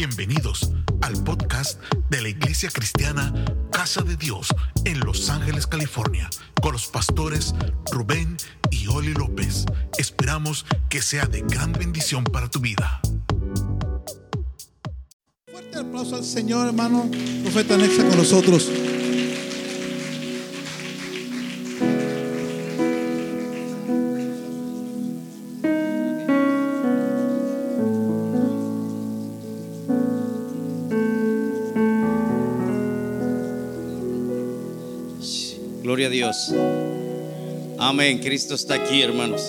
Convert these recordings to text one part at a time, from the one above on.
Bienvenidos al podcast de la Iglesia Cristiana Casa de Dios en Los Ángeles, California, con los pastores Rubén y Oli López. Esperamos que sea de gran bendición para tu vida. Fuerte aplauso al Señor, hermano. Profeta Nexa con nosotros. Amén. Cristo está aquí, hermanos.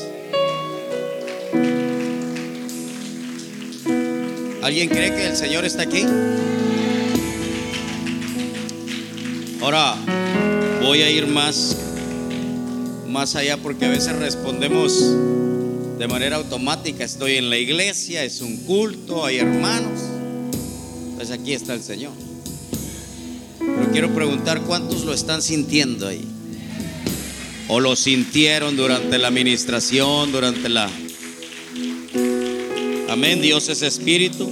¿Alguien cree que el Señor está aquí? Ahora voy a ir más más allá porque a veces respondemos de manera automática. Estoy en la iglesia, es un culto, hay hermanos. Pues aquí está el Señor. Pero quiero preguntar cuántos lo están sintiendo ahí. O lo sintieron durante la administración, durante la... Amén, Dios es espíritu.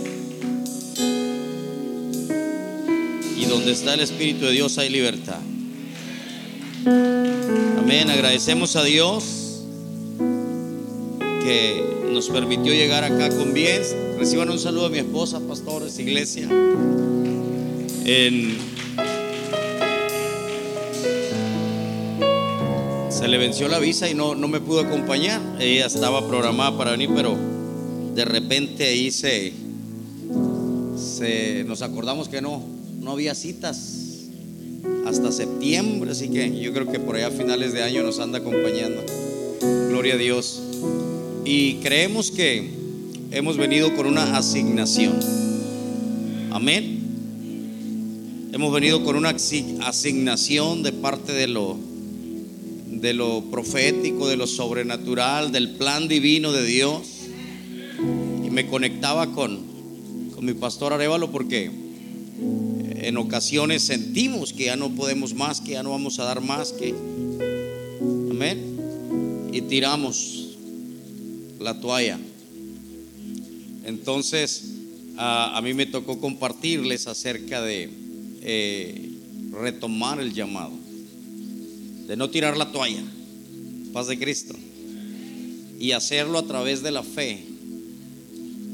Y donde está el Espíritu de Dios hay libertad. Amén, agradecemos a Dios que nos permitió llegar acá con bien. Reciban un saludo a mi esposa, pastores, iglesia. En se le venció la visa y no, no me pudo acompañar. Ella estaba programada para venir, pero de repente ahí se, nos acordamos que no, no había citas hasta septiembre, así que yo creo que por allá a finales de año nos anda acompañando. Gloria a Dios. Y creemos que hemos venido con una asignación. Amén. Hemos venido con una asignación de parte de lo de lo profético, de lo sobrenatural, del plan divino de Dios. Y me conectaba con, con mi pastor Arevalo porque en ocasiones sentimos que ya no podemos más, que ya no vamos a dar más, que... Amén. Y tiramos la toalla. Entonces, a, mí me tocó compartirles acerca de eh, retomar el llamado de no tirar la toalla, paz de Cristo, y hacerlo a través de la fe,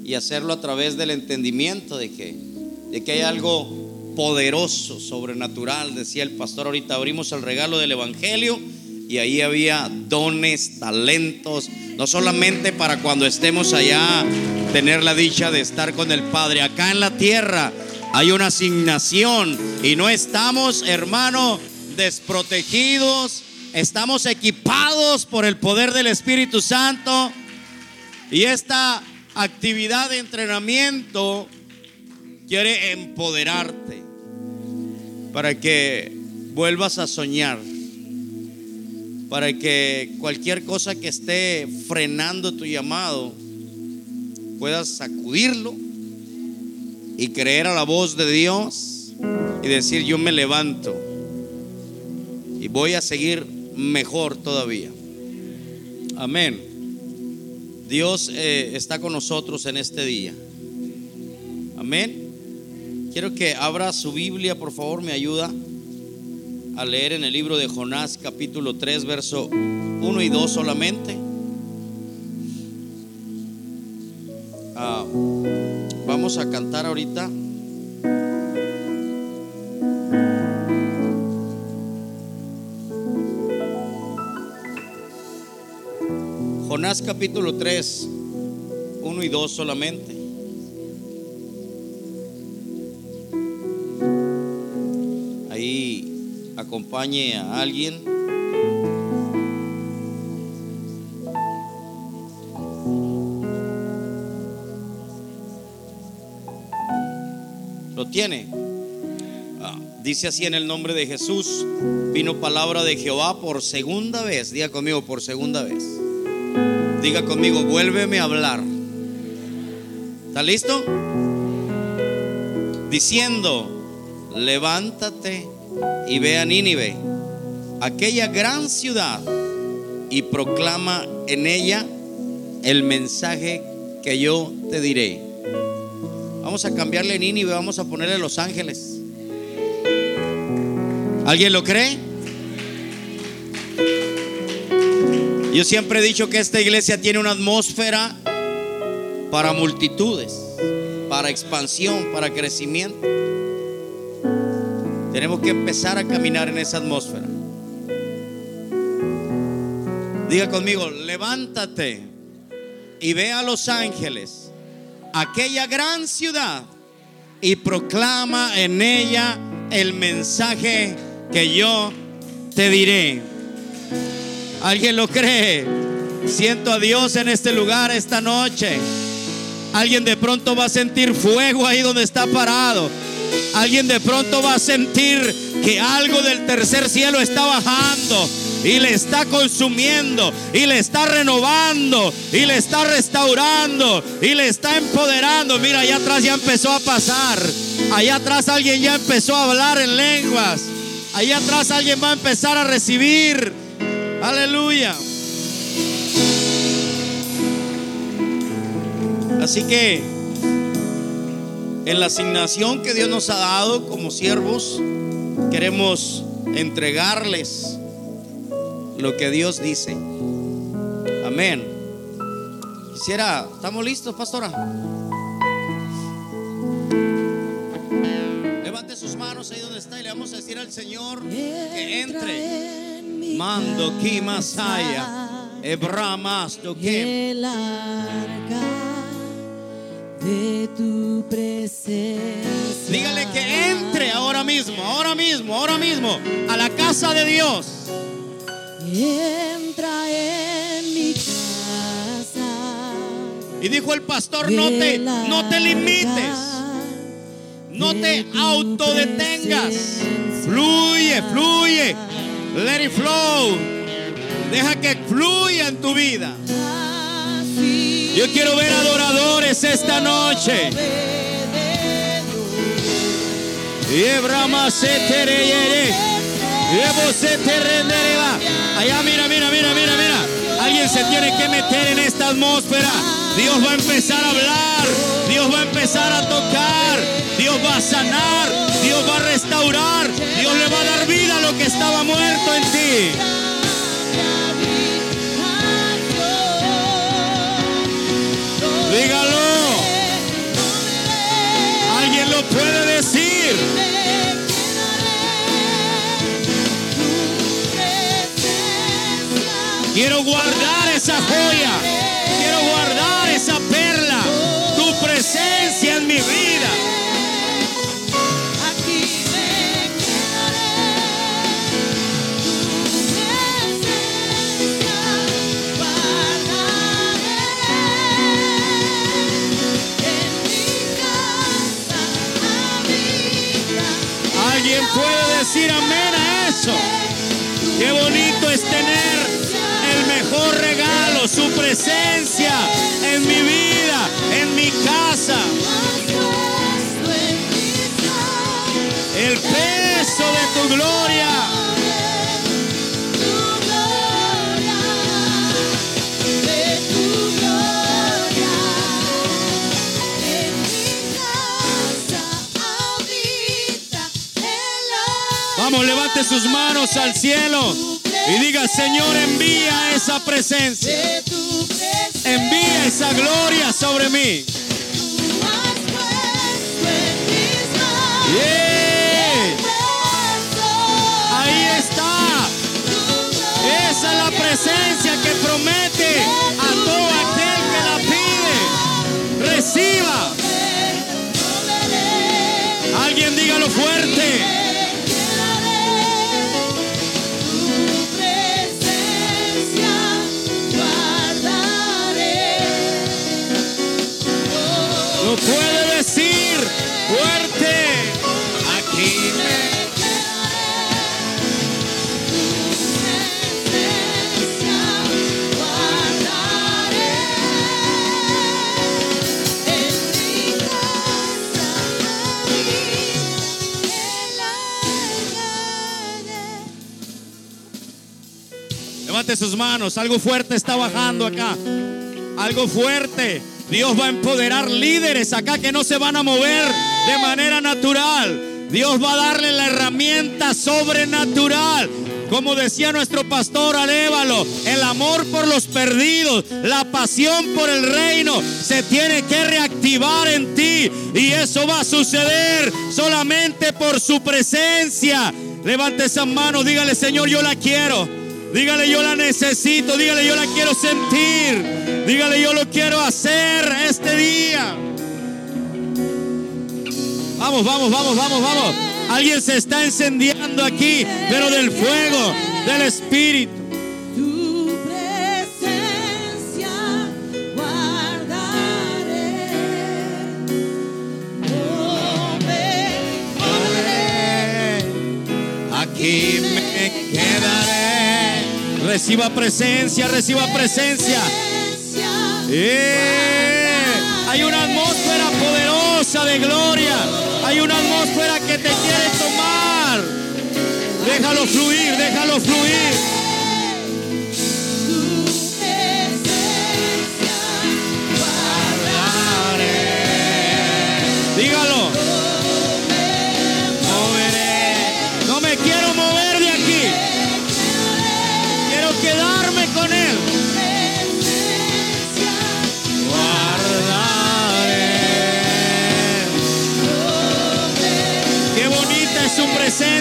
y hacerlo a través del entendimiento de que, de que hay algo poderoso, sobrenatural, decía el pastor, ahorita abrimos el regalo del Evangelio y ahí había dones, talentos, no solamente para cuando estemos allá, tener la dicha de estar con el Padre, acá en la tierra hay una asignación y no estamos, hermano, desprotegidos, estamos equipados por el poder del Espíritu Santo. Y esta actividad de entrenamiento quiere empoderarte para que vuelvas a soñar, para que cualquier cosa que esté frenando tu llamado puedas sacudirlo y creer a la voz de Dios y decir yo me levanto y voy a seguir mejor todavía. Amén. Dios eh, está con nosotros en este día. Amén. Quiero que abra su Biblia, por favor, me ayuda a leer en el libro de Jonás capítulo 3, verso 1 y 2 solamente. Ah, vamos a cantar ahorita. Jonás capítulo 3, 1 y 2 solamente. Ahí acompañe a alguien. ¿Lo tiene? Ah, dice así en el nombre de Jesús, vino palabra de Jehová por segunda vez, diga conmigo por segunda vez. Diga conmigo, vuélveme a hablar. ¿Está listo? Diciendo, levántate y ve a Nínive, aquella gran ciudad, y proclama en ella el mensaje que yo te diré. Vamos a cambiarle Nínive, vamos a ponerle Los Ángeles. ¿Alguien lo cree? Yo siempre he dicho que esta iglesia tiene una atmósfera para multitudes, para expansión, para crecimiento. Tenemos que empezar a caminar en esa atmósfera. Diga conmigo, levántate y ve a los ángeles, aquella gran ciudad, y proclama en ella el mensaje que yo te diré. ¿Alguien lo cree? Siento a Dios en este lugar esta noche. Alguien de pronto va a sentir fuego ahí donde está parado. Alguien de pronto va a sentir que algo del tercer cielo está bajando y le está consumiendo y le está renovando y le está restaurando y le está empoderando. Mira, allá atrás ya empezó a pasar. Allá atrás alguien ya empezó a hablar en lenguas. Allá atrás alguien va a empezar a recibir. Aleluya. Así que en la asignación que Dios nos ha dado como siervos, queremos entregarles lo que Dios dice. Amén. Quisiera, ¿estamos listos, pastora? Levante sus manos ahí donde está y le vamos a decir al Señor que entre. Mando Kimasaya, Ebramas el arca de tu presencia. Dígale que entre ahora mismo, ahora mismo, ahora mismo a la casa de Dios. Entra en mi casa. Y dijo el pastor, no te, no te limites, no te autodetengas. Fluye, fluye. Let it flow. Deja que fluya en tu vida. Yo quiero ver adoradores esta noche. Allá, mira, mira, mira, mira, mira. Alguien se tiene que meter en esta atmósfera. Dios va a empezar a hablar. Dios va a empezar a tocar. Dios va a sanar. Dios va a restaurar. Dios le va a dar vida a lo que estaba muerto en ti. Dígalo. Alguien lo puede decir. Quiero guardar esa joya. Mi vida. Aquí me quedaré. Tu presencia guardaré. En mi casa habita. Alguien puede decir amén a eso. Qué bonito es tener el mejor regalo, su presencia en mi vida, en mi casa. El peso de tu gloria. Vamos, levante sus manos al cielo y diga, Señor, envía esa presencia. Envía esa gloria sobre mí. Yeah. Promete Sus manos. Algo fuerte está bajando acá. Algo fuerte. Dios va a empoderar líderes acá que no se van a mover de manera natural. Dios va a darle la herramienta sobrenatural. Como decía nuestro pastor Alévalo, el amor por los perdidos, la pasión por el reino se tiene que reactivar en ti. Y eso va a suceder solamente por su presencia. Levante esa mano, dígale Señor, yo la quiero. Dígale yo la necesito, dígale yo la quiero sentir. Dígale yo lo quiero hacer este día. Vamos, vamos, vamos, vamos, vamos. Alguien se está encendiendo aquí, pero del fuego, del Espíritu. Reciba presencia, reciba presencia. Eh, Hay una atmósfera poderosa de gloria. Hay una atmósfera que te quiere tomar. Déjalo fluir, déjalo fluir.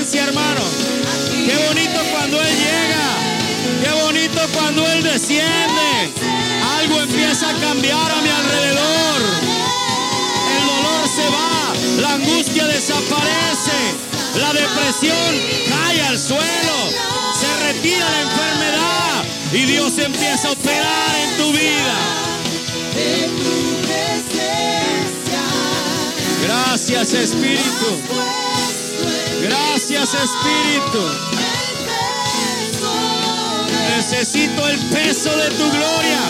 Presencia, hermano. Qué bonito cuando Él llega. Qué bonito cuando Él desciende. Algo empieza a cambiar a mi alrededor. El dolor se va. La angustia desaparece. La depresión cae al suelo. Se retira la enfermedad. Y Dios empieza a operar en tu vida. Gracias Espíritu. Gracias Espíritu. Necesito el peso de tu gloria.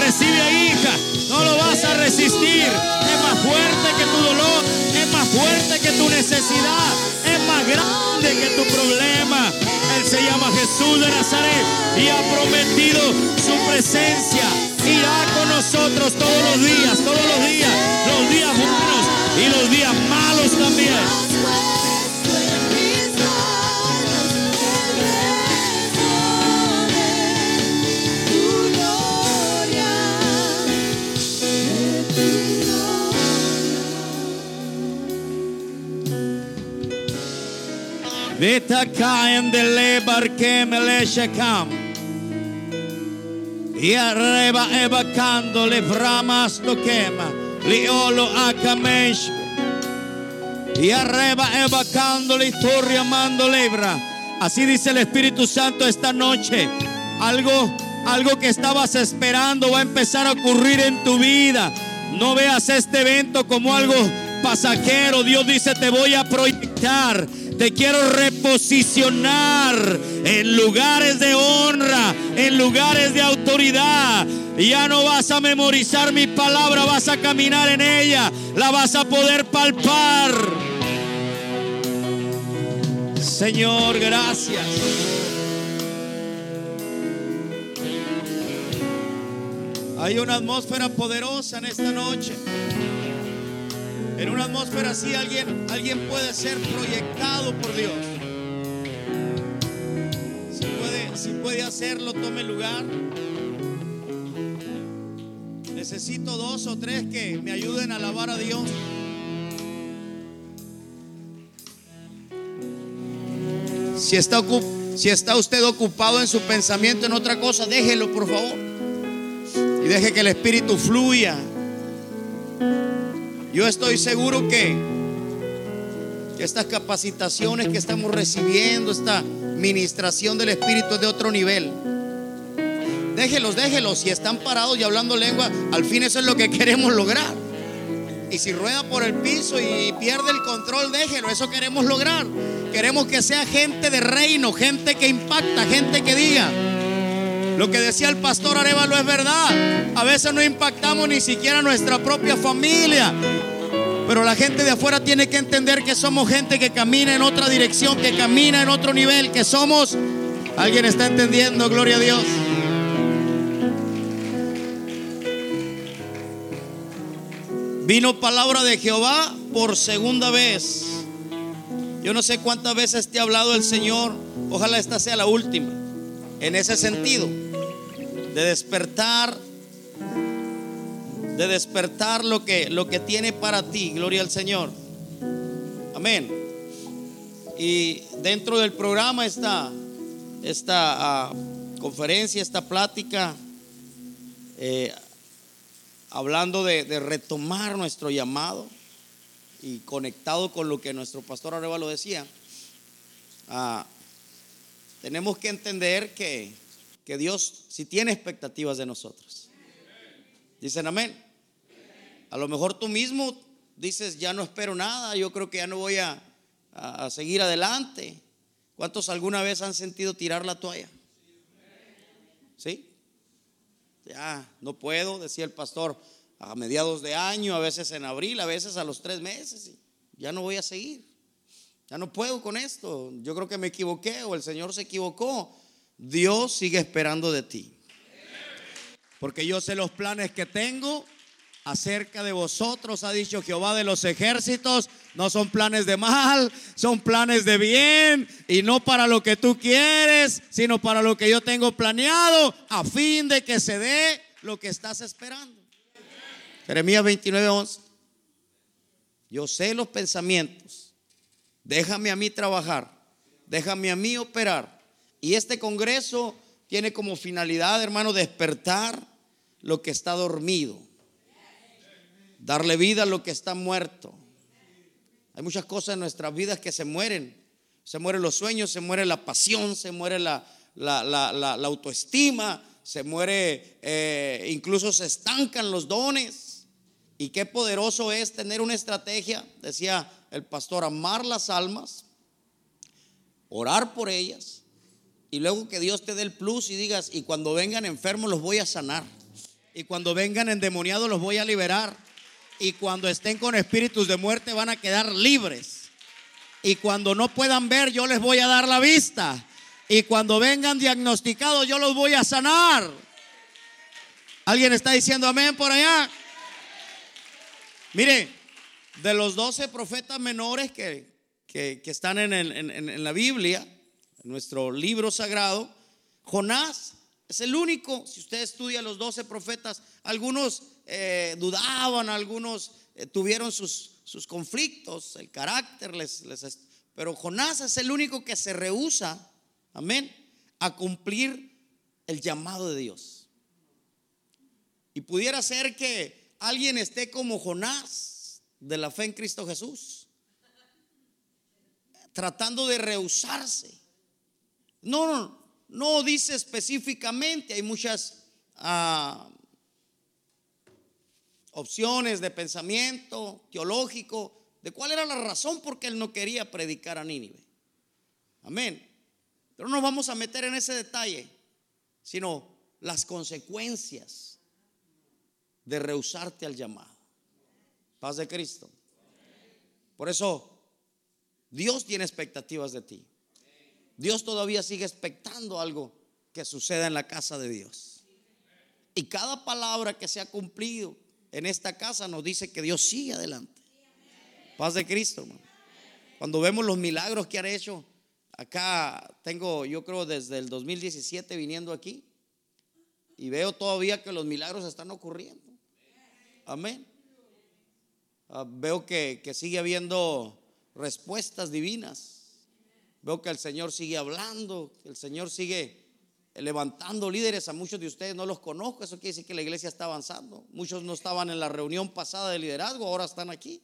Recibe hija. No lo vas a resistir. Es más fuerte que tu dolor. Es más fuerte que tu necesidad. Es más grande que tu problema. Él se llama Jesús de Nazaret y ha prometido su presencia. Irá con nosotros todos los días, todos los días. Los días buenos y los días malos también. Vita caen de lebar que me le shekam. Y arriba evacando le vramas lo quema. Liolo akamesh. Y arriba evacando le amando lebra. Así dice el Espíritu Santo esta noche. Algo, algo que estabas esperando va a empezar a ocurrir en tu vida. No veas este evento como algo pasajero. Dios dice, te voy a proyectar. Te quiero reposicionar en lugares de honra, en lugares de autoridad. Ya no vas a memorizar mi palabra, vas a caminar en ella, la vas a poder palpar. Señor, gracias. Hay una atmósfera poderosa en esta noche. En una atmósfera así alguien, alguien puede ser proyectado por Dios. Si puede, hacerlo, tome lugar. Necesito dos o tres que me ayuden a alabar a Dios. Si está, si está usted ocupado en su pensamiento en otra cosa, déjelo, por favor. Y deje que el Espíritu fluya. Yo estoy seguro que, que estas capacitaciones que estamos recibiendo, esta ministración del Espíritu es de otro nivel. Déjelos, déjelos. Si están parados y hablando lengua, al fin eso es lo que queremos lograr. Y si rueda por el piso y pierde el control, déjelo. Eso queremos lograr. Queremos que sea gente de reino, gente que impacta, gente que diga. Lo que decía el pastor Arevalo es verdad. A veces no impactamos ni siquiera nuestra propia familia. Pero la gente de afuera tiene que entender que somos gente que camina en otra dirección, que camina en otro nivel, que somos... ¿Alguien está entendiendo? Gloria a Dios. Vino palabra de Jehová por segunda vez. Yo no sé cuántas veces te ha hablado el Señor. Ojalá esta sea la última. En ese sentido, de despertar, de despertar lo que, lo que tiene para ti. Gloria al Señor. Amén. Y dentro del programa está esta ah, conferencia, esta plática, eh, hablando de, retomar nuestro llamado y conectado con lo que nuestro pastor Arevalo decía, ah, tenemos que entender que, que Dios si tiene expectativas de nosotros. Dicen amén. A lo mejor tú mismo dices, ya no espero nada, yo creo que ya no voy a, a- seguir adelante. ¿Cuántos alguna vez han sentido tirar la toalla? ¿Sí? Ya, no puedo, decía el pastor, a mediados de año, a veces en abril, a veces a los tres meses. Ya no voy a seguir. Ya no puedo con esto. Yo creo que me equivoqué o el Señor se equivocó. Dios sigue esperando de ti. Porque yo sé los planes que tengo acerca de vosotros, ha dicho Jehová de los ejércitos. No son planes de mal, son planes de bien y no para lo que tú quieres, sino para lo que yo tengo planeado, a fin de que se dé lo que estás esperando. Jeremías 29, 11. Yo sé los pensamientos. Déjame a mí trabajar. Déjame a mí operar. Y este congreso tiene como finalidad, hermano, despertar lo que está dormido. Darle vida a lo que está muerto. Hay muchas cosas en nuestras vidas que se mueren. Se mueren los sueños, se muere la pasión, se muere la, autoestima, se muere, eh, incluso se estancan los dones. Y qué poderoso es tener una estrategia, decía el pastor, amar las almas, orar por ellas y luego que Dios te dé el plus y digas, y cuando vengan enfermos los voy a sanar. Y cuando vengan endemoniados los voy a liberar. Y cuando estén con espíritus de muerte van a quedar libres. Y cuando no puedan ver yo les voy a dar la vista. Y cuando vengan diagnosticados yo los voy a sanar. ¿Alguien está diciendo amén por allá? Mire, de los doce profetas menores que, que- están en- en- en la Biblia, en nuestro libro sagrado, Jonás es el único, si usted estudia los doce profetas, algunos eh, dudaban, algunos eh, tuvieron sus, sus conflictos, el carácter les, Pero Jonás es el único que se rehúsa, amén, a cumplir el llamado de Dios. Y pudiera ser que alguien esté como Jonás de la fe en Cristo Jesús, tratando de rehusarse. No, no, no dice específicamente, hay muchas ah, opciones de pensamiento teológico de cuál era la razón por qué él no quería predicar a Nínive. Amén. Pero no nos vamos a meter en ese detalle, sino las consecuencias de rehusarte al llamado. Paz de Cristo. Por eso, Dios tiene expectativas de ti. Dios todavía sigue expectando algo que suceda en la casa de Dios. Y cada palabra que se ha cumplido en esta casa nos dice que Dios sigue adelante. Paz de Cristo. Cuando vemos los milagros que ha hecho, acá tengo, yo creo, desde el 2017 viniendo aquí, y veo todavía que los milagros están ocurriendo. Amén. Ah, veo que, que sigue habiendo respuestas divinas. Veo que el Señor sigue hablando, que el Señor sigue levantando líderes. A muchos de ustedes no los conozco. Eso quiere decir que la iglesia está avanzando. Muchos no estaban en la reunión pasada de liderazgo, ahora están aquí.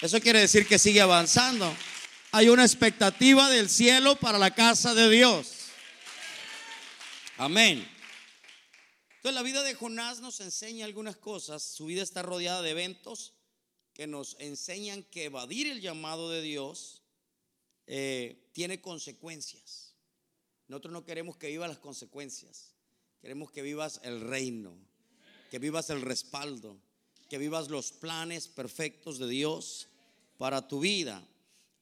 Eso quiere decir que sigue avanzando. Hay una expectativa del cielo para la casa de Dios. Amén. Entonces la vida de Jonás nos enseña algunas cosas. Su vida está rodeada de eventos que nos enseñan que evadir el llamado de Dios eh, tiene consecuencias. Nosotros no queremos que vivas las consecuencias. Queremos que vivas el reino, que vivas el respaldo, que vivas los planes perfectos de Dios para tu vida.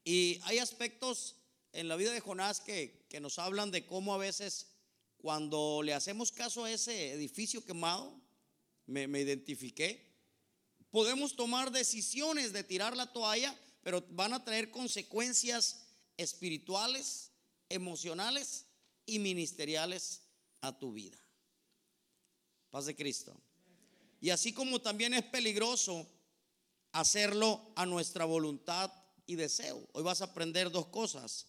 Y hay aspectos en la vida de Jonás que, que nos hablan de cómo a veces cuando le hacemos caso a ese edificio quemado, me, me identifiqué, podemos tomar decisiones de tirar la toalla, pero van a traer consecuencias espirituales, emocionales y ministeriales a tu vida. Paz de Cristo. Y así como también es peligroso hacerlo a nuestra voluntad y deseo. Hoy vas a aprender dos cosas.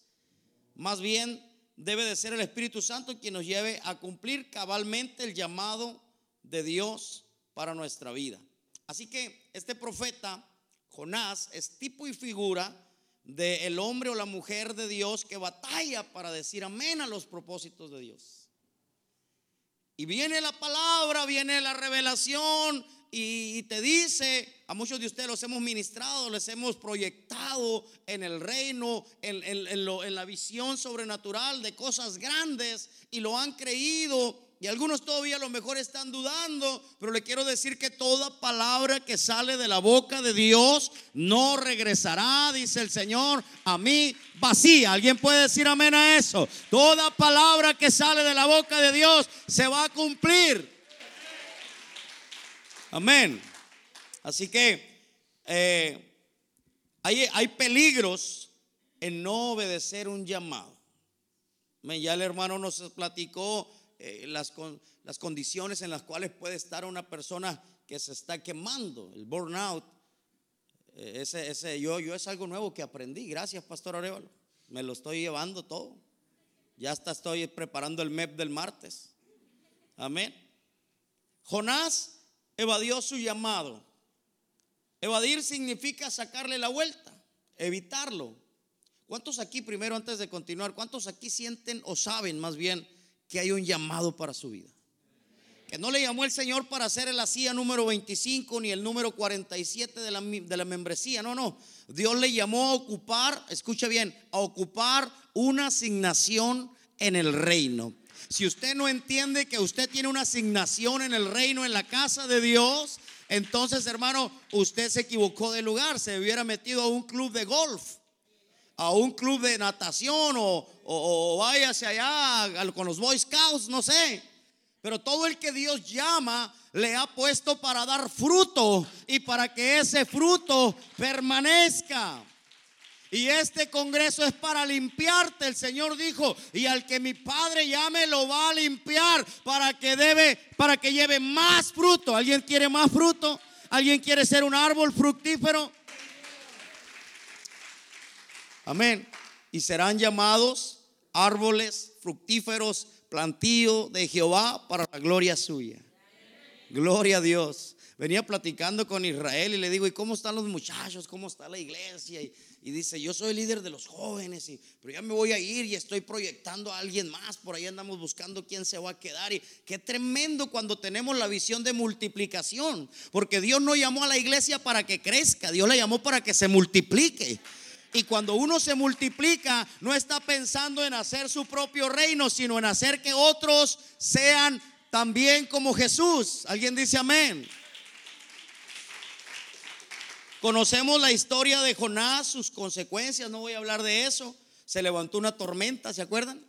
Más bien debe de ser el Espíritu Santo quien nos lleve a cumplir cabalmente el llamado de Dios para nuestra vida. Así que este profeta, Jonás, es tipo y figura del el hombre o la mujer de Dios que batalla para decir amén a los propósitos de Dios. Y viene la palabra, viene la revelación y te dice, a muchos de ustedes los hemos ministrado, les hemos proyectado en el reino, en, en la visión sobrenatural de cosas grandes y lo han creído y algunos todavía a lo mejor están dudando, pero le quiero decir que toda palabra que sale de la boca de Dios no regresará, dice el Señor, a mí vacía. ¿Alguien puede decir amén a eso? Toda palabra que sale de la boca de Dios se va a cumplir. Amén. Así que eh, hay, hay peligros en no obedecer un llamado. Ya el hermano nos platicó eh, las, las condiciones en las cuales puede estar una persona que se está quemando, el burnout. Eh, ese, ese, yo, yo es algo nuevo que aprendí. Gracias, Pastor Arevalo. Me lo estoy llevando todo. Ya hasta estoy preparando el MEP del martes. Amén. Jonás evadió su llamado. Evadir significa sacarle la vuelta, evitarlo. ¿Cuántos aquí, primero antes de continuar, cuántos aquí sienten o saben más bien que hay un llamado para su vida. Que no le llamó el Señor para hacer el hacía número 25 ni el número 47 de la, de la membresía. No, no. Dios le llamó a ocupar, escucha bien, a ocupar una asignación en el reino. Si usted no entiende que usted tiene una asignación en el reino, en la casa de Dios, entonces hermano, usted se equivocó de lugar, se hubiera metido a un club de golf a un club de natación o, o, váyase allá con los Boy Scouts, no sé. Pero todo el que Dios llama le ha puesto para dar fruto y para que ese fruto permanezca. Y este congreso es para limpiarte, el Señor dijo, y al que mi Padre llame lo va a limpiar para que debe para que lleve más fruto. ¿Alguien quiere más fruto? ¿Alguien quiere ser un árbol fructífero? Amén. Y serán llamados árboles fructíferos, plantío de Jehová para la gloria suya. Gloria a Dios. Venía platicando con Israel y le digo, ¿y cómo están los muchachos? ¿Cómo está la iglesia? Y, dice, yo soy líder de los jóvenes, y, pero ya me voy a ir y estoy proyectando a alguien más. Por ahí andamos buscando quién se va a quedar. Y qué tremendo cuando tenemos la visión de multiplicación. Porque Dios no llamó a la iglesia para que crezca, Dios la llamó para que se multiplique. Y cuando uno se multiplica, no está pensando en hacer su propio reino, sino en hacer que otros sean también como Jesús. ¿Alguien dice amén? Conocemos la historia de Jonás, sus consecuencias, no voy a hablar de eso. Se levantó una tormenta, ¿se acuerdan?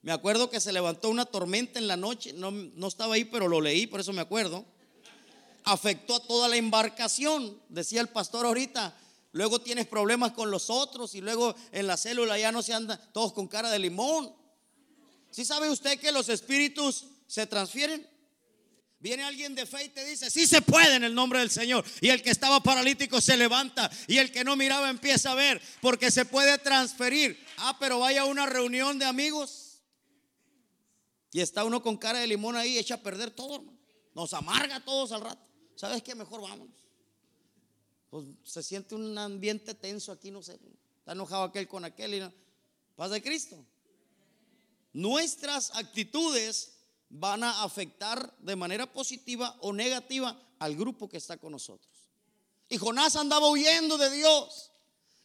Me acuerdo que se levantó una tormenta en la noche, no, no estaba ahí, pero lo leí, por eso me acuerdo. Afectó a toda la embarcación, decía el pastor ahorita, Luego tienes problemas con los otros y luego en la célula ya no se andan todos con cara de limón. ¿Sí sabe usted que los espíritus se transfieren? Viene alguien de fe y te dice, sí se puede en el nombre del Señor. Y el que estaba paralítico se levanta y el que no miraba empieza a ver porque se puede transferir. Ah, pero vaya a una reunión de amigos y está uno con cara de limón ahí, echa a perder todo, Nos amarga a todos al rato. ¿Sabes qué? Mejor vámonos pues se siente un ambiente tenso aquí, no sé. Está enojado aquel con aquel y. Paz de Cristo. Nuestras actitudes van a afectar de manera positiva o negativa al grupo que está con nosotros. Y Jonás andaba huyendo de Dios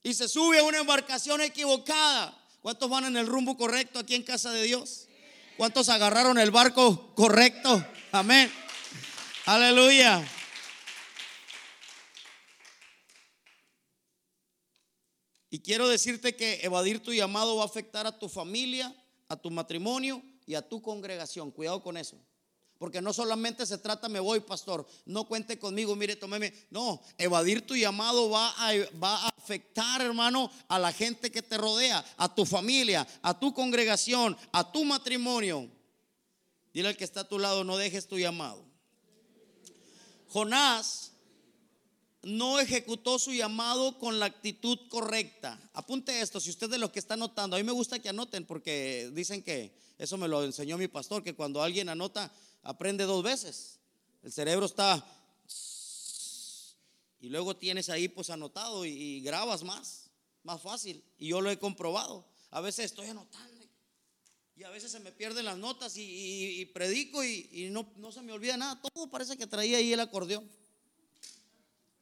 y se sube a una embarcación equivocada. ¿Cuántos van en el rumbo correcto aquí en casa de Dios? ¿Cuántos agarraron el barco correcto? Amén. Aleluya. Y quiero decirte que evadir tu llamado va a afectar a tu familia, a tu matrimonio y a tu congregación. Cuidado con eso. Porque no solamente se trata, me voy, pastor, no cuente conmigo, mire, tomeme. No, evadir tu llamado va a, va a afectar, hermano, a la gente que te rodea, a tu familia, a tu congregación, a tu matrimonio. Dile al que está a tu lado, no dejes tu llamado. Jonás no ejecutó su llamado con la actitud correcta. Apunte esto, si usted de los que está anotando, a mí me gusta que anoten porque dicen que eso me lo enseñó mi pastor, que cuando alguien anota, aprende dos veces. El cerebro está... Y luego tienes ahí pues anotado y, grabas más, más fácil. Y yo lo he comprobado. A veces estoy anotando y a veces se me pierden las notas y, predico y, no se me olvida nada. Todo parece que traía ahí el acordeón.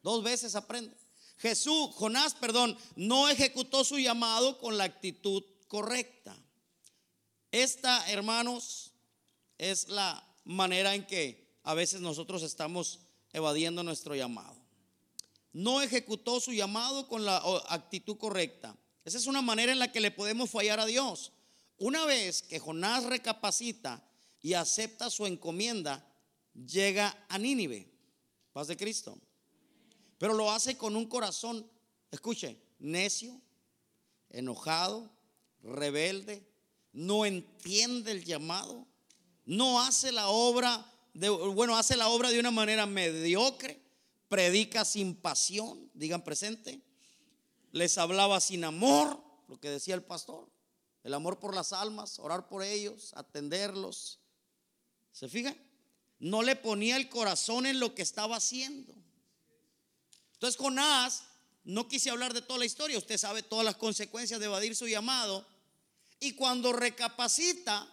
Dos veces aprende. Jesús, Jonás, perdón, no ejecutó su llamado con la actitud correcta. Esta, hermanos, es la manera en que a veces nosotros estamos evadiendo nuestro llamado. No ejecutó su llamado con la actitud correcta. Esa es una manera en la que le podemos fallar a Dios. Una vez que Jonás recapacita y acepta su encomienda, llega a Nínive. Paz de Cristo. Pero lo hace con un corazón, escuche, necio, enojado, rebelde, no entiende el llamado, no hace la obra de, bueno, hace la obra de una manera mediocre, predica sin pasión, digan presente, les hablaba sin amor, lo que decía el pastor, el amor por las almas, orar por ellos, atenderlos. ¿Se fija? No le ponía el corazón en lo que estaba haciendo. Entonces Jonás, no quise hablar de toda la historia, usted sabe todas las consecuencias de evadir su llamado. Y cuando recapacita,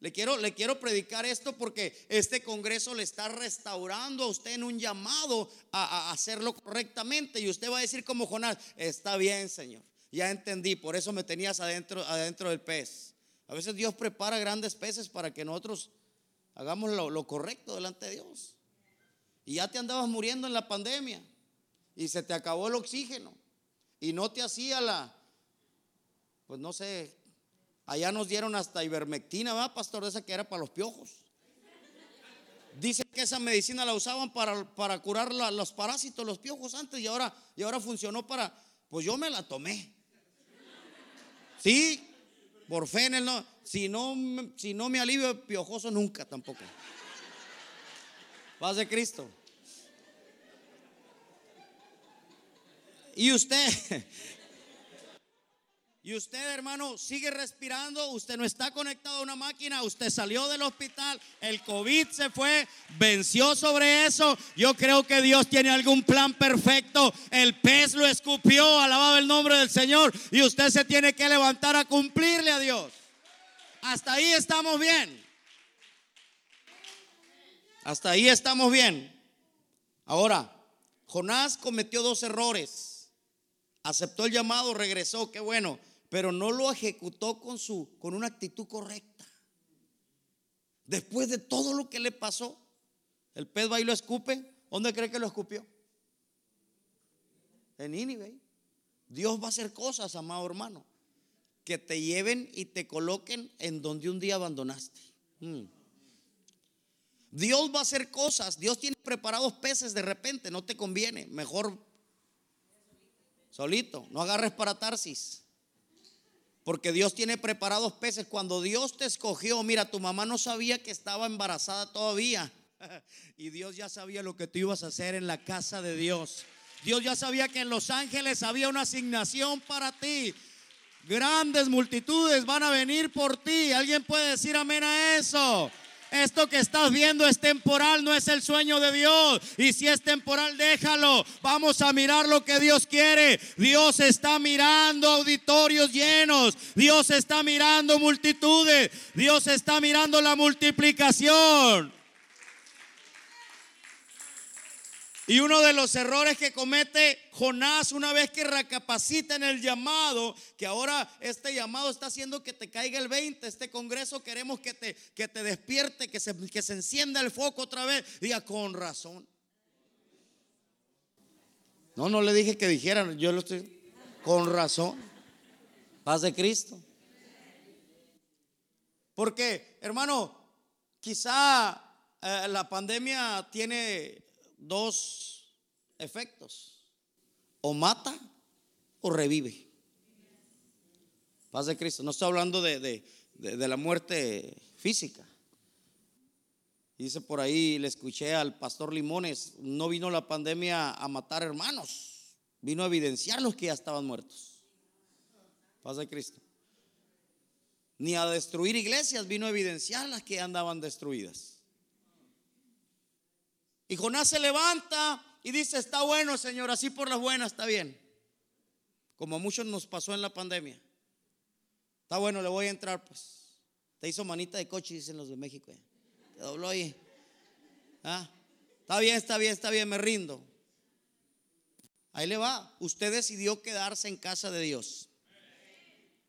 le quiero, le quiero predicar esto porque este Congreso le está restaurando a usted en un llamado a, hacerlo correctamente. Y usted va a decir como Jonás, está bien, Señor, ya entendí, por eso me tenías adentro, adentro del pez. A veces Dios prepara grandes peces para que nosotros hagamos lo, lo correcto delante de Dios. Y ya te andabas muriendo en la pandemia y se te acabó el oxígeno y no te hacía la, pues no sé, allá nos dieron hasta ivermectina, ¿va, pastor? Esa que era para los piojos. Dice que esa medicina la usaban para, para curar los parásitos, los piojos antes y ahora, y ahora funcionó para, pues yo me la tomé. Sí, por fe en el si no, si no me alivio piojoso nunca tampoco. Paz de Cristo. Y usted, y usted hermano sigue respirando, usted no está conectado a una máquina, usted salió del hospital, el COVID se fue, venció sobre eso. Yo creo que Dios tiene algún plan perfecto. El pez lo escupió, alabado el nombre del Señor, y usted se tiene que levantar a cumplirle a Dios. Hasta ahí estamos bien. Hasta ahí estamos bien. Ahora, Jonás cometió dos errores aceptó el llamado, regresó, qué bueno, pero no lo ejecutó con su con una actitud correcta. Después de todo lo que le pasó, el pez va y lo escupe. ¿Dónde cree que lo escupió? En Nínive. Dios va a hacer cosas, amado hermano, que te lleven y te coloquen en donde un día abandonaste. Mm. Dios va a hacer cosas. Dios tiene preparados peces de repente, no te conviene. Mejor Solito, no agarres para Tarsis. Porque Dios tiene preparados peces. Cuando Dios te escogió, mira, tu mamá no sabía que estaba embarazada todavía. Y Dios ya sabía lo que tú ibas a hacer en la casa de Dios. Dios ya sabía que en Los Ángeles había una asignación para ti. Grandes multitudes van a venir por ti. ¿Alguien puede decir amén a eso? Esto que estás viendo es temporal, no es el sueño de Dios. Y si es temporal, déjalo. Vamos a mirar lo que Dios quiere. Dios está mirando auditorios llenos. Dios está mirando multitudes. Dios está mirando la multiplicación. Y uno de los errores que comete Jonás una vez que recapacita en el llamado, que ahora este llamado está haciendo que te caiga el 20, este congreso queremos que te, que te despierte, que se, que se encienda el foco otra vez. Diga, con razón. No, no le dije que dijeran, yo lo estoy, con razón. Paz de Cristo. Porque, hermano, quizá eh, la pandemia tiene dos efectos. O mata o revive. Paz de Cristo. No estoy hablando de, de- de- la muerte física. Dice por ahí, le escuché al pastor Limones, no vino la pandemia a matar hermanos, vino a evidenciar los que ya estaban muertos. Paz de Cristo. Ni a destruir iglesias, vino a evidenciar las que andaban destruidas. Y Jonás se levanta y dice, está bueno, Señor, así por las buenas, está bien. Como a muchos nos pasó en la pandemia. Está bueno, le voy a entrar, pues. Te hizo manita de coche, dicen los de México. eh. Te dobló ahí. Ah, Está bien, está bien, está bien, me rindo. Ahí le va. Usted decidió quedarse en casa de Dios.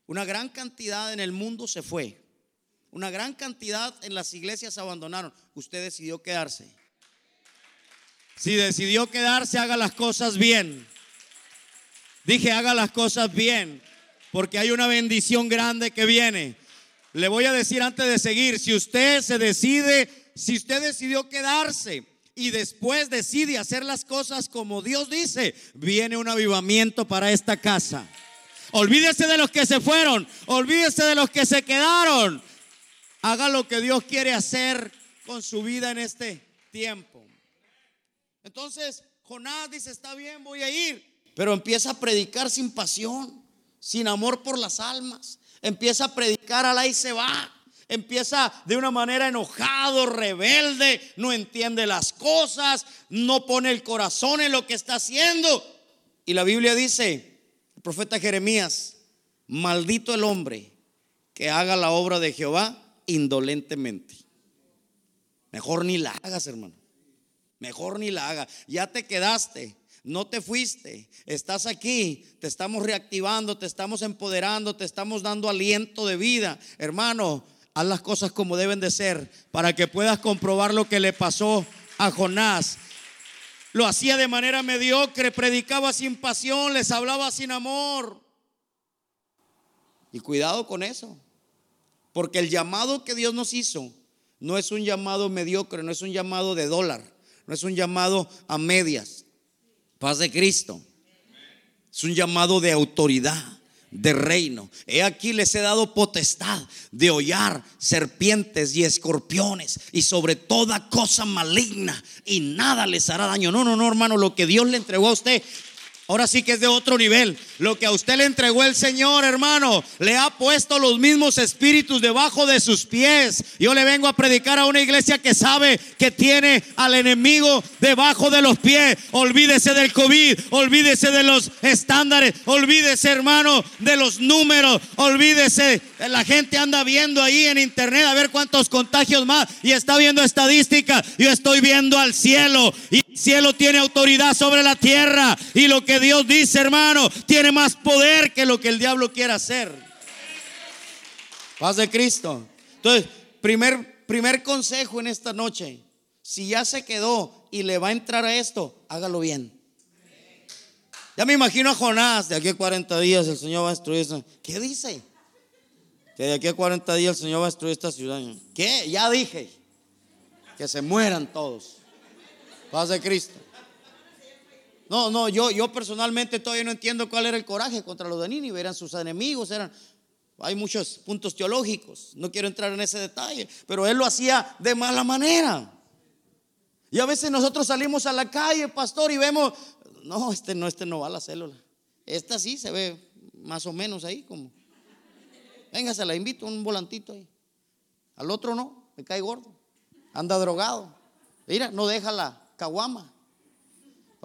Una gran cantidad en el mundo se fue. Una gran cantidad en las iglesias abandonaron. Usted decidió quedarse. Si decidió quedarse, haga las cosas bien. Dije, haga las cosas bien, porque hay una bendición grande que viene. Le voy a decir antes de seguir, si usted se decide, si usted decidió quedarse y después decide hacer las cosas como Dios dice, viene un avivamiento para esta casa. Olvídese de los que se fueron, olvídese de los que se quedaron. Haga lo que Dios quiere hacer con su vida en este tiempo. Entonces, Jonás dice, está bien, voy a ir. Pero empieza a predicar sin pasión, sin amor por las almas. Empieza a predicar al ahí se va. Empieza de una manera enojado, rebelde, no entiende las cosas, no pone el corazón en lo que está haciendo. Y la Biblia dice, el profeta Jeremías, maldito el hombre que haga la obra de Jehová indolentemente. Mejor ni la hagas, hermano. Mejor ni la haga. Ya te quedaste. No te fuiste, estás aquí, te estamos reactivando, te estamos empoderando, te estamos dando aliento de vida. Hermano, haz las cosas como deben de ser para que puedas comprobar lo que le pasó a Jonás. Lo hacía de manera mediocre, predicaba sin pasión, les hablaba sin amor. Y cuidado con eso, porque el llamado que Dios nos hizo no es un llamado mediocre, no es un llamado de dólar, no es un llamado a medias. Paz de Cristo. Es un llamado de autoridad, de reino. He aquí les he dado potestad de hollar serpientes y escorpiones y sobre toda cosa maligna y nada les hará daño. No, no, no, hermano, lo que Dios le entregó a usted. Ahora sí que es de otro nivel. Lo que a usted le entregó el Señor, hermano, le ha puesto los mismos espíritus debajo de sus pies. Yo le vengo a predicar a una iglesia que sabe que tiene al enemigo debajo de los pies. Olvídese del COVID, olvídese de los estándares, olvídese, hermano, de los números, olvídese. La gente anda viendo ahí en internet a ver cuántos contagios más y está viendo estadísticas. Yo estoy viendo al cielo y el cielo tiene autoridad sobre la tierra y lo que Dios dice, hermano, tiene más poder que lo que el diablo quiera hacer. Paz de Cristo. Entonces, primer, primer consejo en esta noche. Si ya se quedó y le va a entrar a esto, hágalo bien. Ya me imagino a Jonás, de aquí a 40 días el Señor va a destruir. ¿Qué dice? Que de aquí a 40 días el Señor va a destruir esta ciudad. ¿Qué? Ya dije. Que se mueran todos. Paz de Cristo. No, no, yo, yo personalmente todavía no entiendo cuál era el coraje contra los de Nínive. Eran sus enemigos, eran. Hay muchos puntos teológicos. No quiero entrar en ese detalle. Pero él lo hacía de mala manera. Y a veces nosotros salimos a la calle, pastor, y vemos, no, este no, este no va a la célula. Esta sí se ve más o menos ahí como. Venga, se la invito, un volantito ahí. Al otro no, me cae gordo. Anda drogado. Mira, no deja la caguama.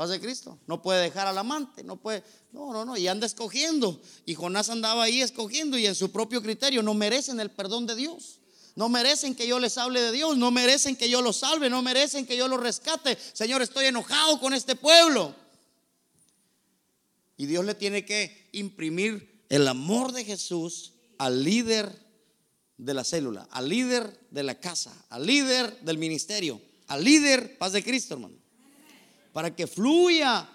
Paz de Cristo. No puede dejar al amante, no puede. No, no, no. Y anda escogiendo. Y Jonás andaba ahí escogiendo y en su propio criterio no merecen el perdón de Dios. No merecen que yo les hable de Dios. No merecen que yo los salve. No merecen que yo los rescate. Señor, estoy enojado con este pueblo. Y Dios le tiene que imprimir el amor de Jesús al líder de la célula, al líder de la casa, al líder del ministerio, al líder, paz de Cristo, hermano. Para que fluya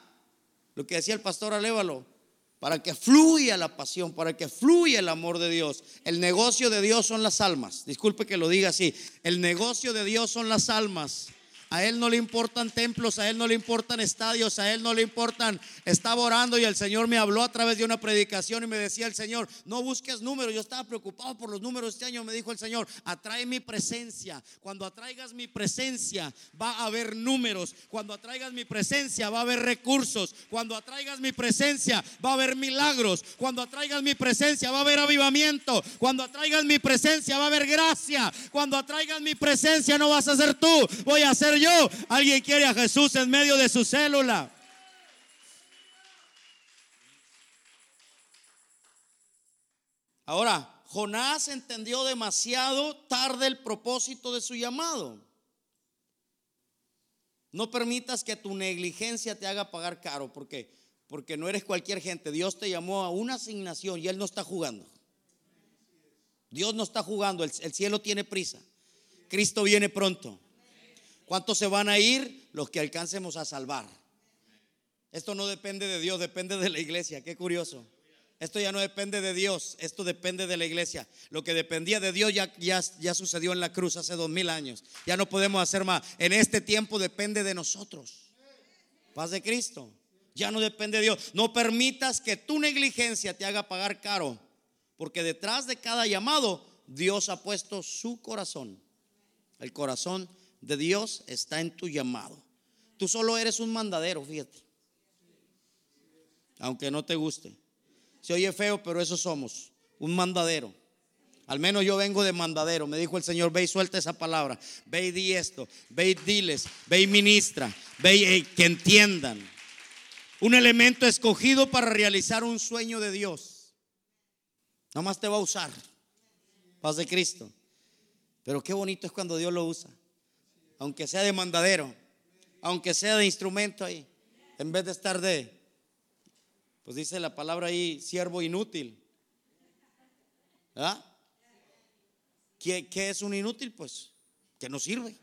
lo que decía el pastor Alévalo, para que fluya la pasión, para que fluya el amor de Dios. El negocio de Dios son las almas. Disculpe que lo diga así. El negocio de Dios son las almas. A Él no le importan templos, a Él no le importan estadios, a Él no le importan. Estaba orando y el Señor me habló a través de una predicación y me decía el Señor, no busques números. Yo estaba preocupado por los números este año. Me dijo el Señor, atrae mi presencia. Cuando atraigas mi presencia va a haber números. Cuando atraigas mi presencia va a haber recursos. Cuando atraigas mi presencia va a haber milagros. Cuando atraigas mi presencia va a haber avivamiento. Cuando atraigas mi presencia va a haber gracia. Cuando atraigas mi presencia no vas a ser tú, voy a ser yo. Alguien quiere a Jesús en medio de su célula. Ahora, Jonás entendió demasiado tarde el propósito de su llamado. No permitas que tu negligencia te haga pagar caro, porque porque no eres cualquier gente. Dios te llamó a una asignación y él no está jugando. Dios no está jugando, el, el cielo tiene prisa. Cristo viene pronto. ¿Cuántos se van a ir? Los que alcancemos a salvar. Esto no depende de Dios, depende de la iglesia. Qué curioso. Esto ya no depende de Dios, esto depende de la iglesia. Lo que dependía de Dios ya, ya, ya sucedió en la cruz hace dos mil años. Ya no podemos hacer más. En este tiempo depende de nosotros. Paz de Cristo. Ya no depende de Dios. No permitas que tu negligencia te haga pagar caro. Porque detrás de cada llamado, Dios ha puesto su corazón. El corazón de Dios está en tu llamado. Tú solo eres un mandadero, fíjate. Aunque no te guste. Se oye feo, pero eso somos. Un mandadero. Al menos yo vengo de mandadero. Me dijo el Señor, ve y suelta esa palabra. Ve y di esto. Ve y diles. Ve y ministra. Ve y que entiendan. Un elemento escogido para realizar un sueño de Dios. Nada más te va a usar. Paz de Cristo. Pero qué bonito es cuando Dios lo usa. Aunque sea de mandadero. Aunque sea de instrumento ahí. En vez de estar de, pues dice la palabra ahí, siervo inútil. ¿Ah? ¿Qué, ¿Qué, es un inútil? Pues que no sirve.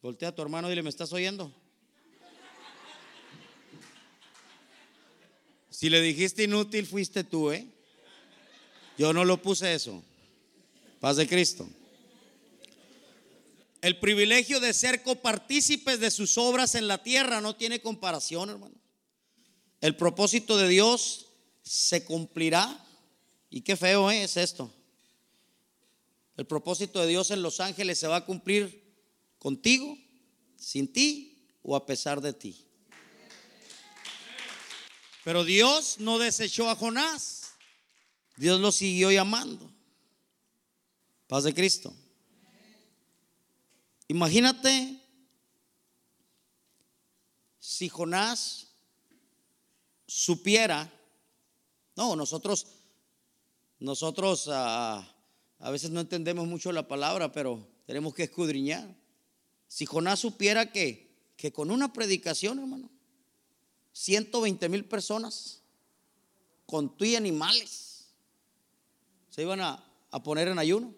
Voltea a tu hermano y dile, ¿me estás oyendo? Si le dijiste inútil, fuiste tú, ¿eh? Yo no lo puse eso. Paz de Cristo. El privilegio de ser copartícipes de sus obras en la tierra no tiene comparación, hermano. El propósito de Dios se cumplirá. Y qué feo ¿eh? es esto. El propósito de Dios en los ángeles se va a cumplir contigo, sin ti o a pesar de ti. Pero Dios no desechó a Jonás. Dios lo siguió llamando. Paz de Cristo. Imagínate si Jonás supiera, no, nosotros, nosotros a, a veces no entendemos mucho la palabra, pero tenemos que escudriñar. Si Jonás supiera que, que con una predicación, hermano, 120 mil personas con tu y animales se iban a, a poner en ayuno.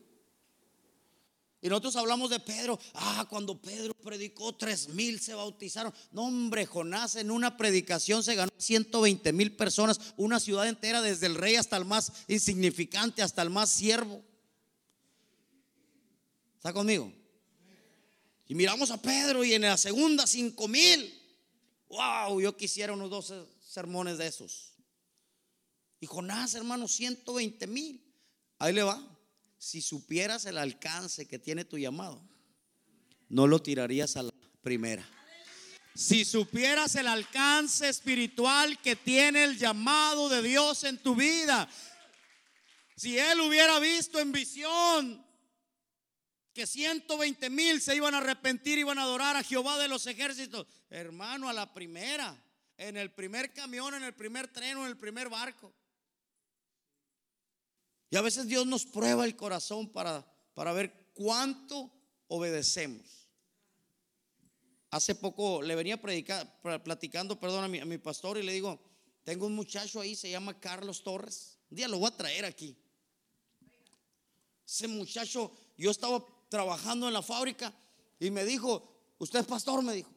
Y nosotros hablamos de Pedro. Ah, cuando Pedro predicó, tres mil se bautizaron. No, hombre, Jonás en una predicación se ganó 120 mil personas, una ciudad entera, desde el rey hasta el más insignificante, hasta el más siervo. ¿Está conmigo? Y miramos a Pedro y en la segunda cinco mil. Wow, yo quisiera unos 12 sermones de esos. Y Jonás, hermano, 120 mil. Ahí le va si supieras el alcance que tiene tu llamado, no lo tirarías a la primera. Si supieras el alcance espiritual que tiene el llamado de Dios en tu vida, si él hubiera visto en visión que 120 mil se iban a arrepentir, iban a adorar a Jehová de los ejércitos, hermano, a la primera, en el primer camión, en el primer tren o en el primer barco. Y a veces Dios nos prueba el corazón para, para ver cuánto obedecemos. Hace poco le venía predicar, platicando, perdón, a mi, a mi pastor y le digo, tengo un muchacho ahí, se llama Carlos Torres. Un día lo voy a traer aquí. Ese muchacho, yo estaba trabajando en la fábrica y me dijo, usted es pastor, me dijo.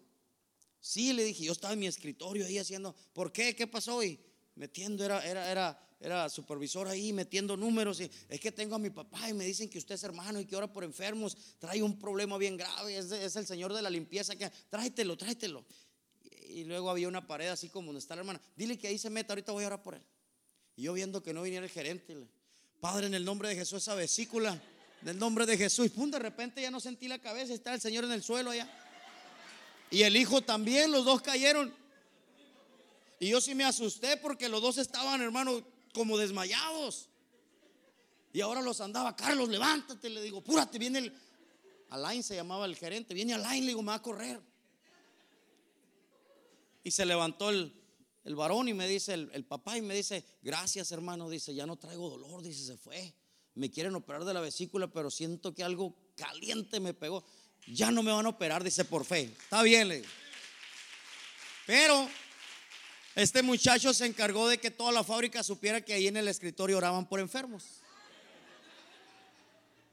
Sí, le dije, yo estaba en mi escritorio ahí haciendo, ¿por qué? ¿Qué pasó hoy? Metiendo, era, era, era, era supervisor ahí, metiendo números. Y es que tengo a mi papá y me dicen que usted es hermano y que ora por enfermos. Trae un problema bien grave, es, el señor de la limpieza. que Tráetelo, tráetelo. Y, luego había una pared así como donde está la hermana. Dile que ahí se meta, ahorita voy a orar por él. Y yo viendo que no viniera el gerente, Padre, en el nombre de Jesús, esa vesícula, en el nombre de Jesús. Y pum, de repente ya no sentí la cabeza, está el Señor en el suelo allá. Y el hijo también, los dos cayeron. Y yo sí me asusté porque los dos estaban, hermano, como desmayados. Y ahora los andaba, Carlos, levántate, le digo, púrate, viene el. Alain se llamaba el gerente, viene Alain, le digo, me va a correr. Y se levantó el, el varón y me dice, el, el papá, y me dice, gracias hermano, dice, ya no traigo dolor, dice, se fue. Me quieren operar de la vesícula, pero siento que algo caliente me pegó. Ya no me van a operar, dice, por fe. Está bien, le digo. Pero este muchacho se encargó de que toda la fábrica supiera que ahí en el escritorio oraban por enfermos.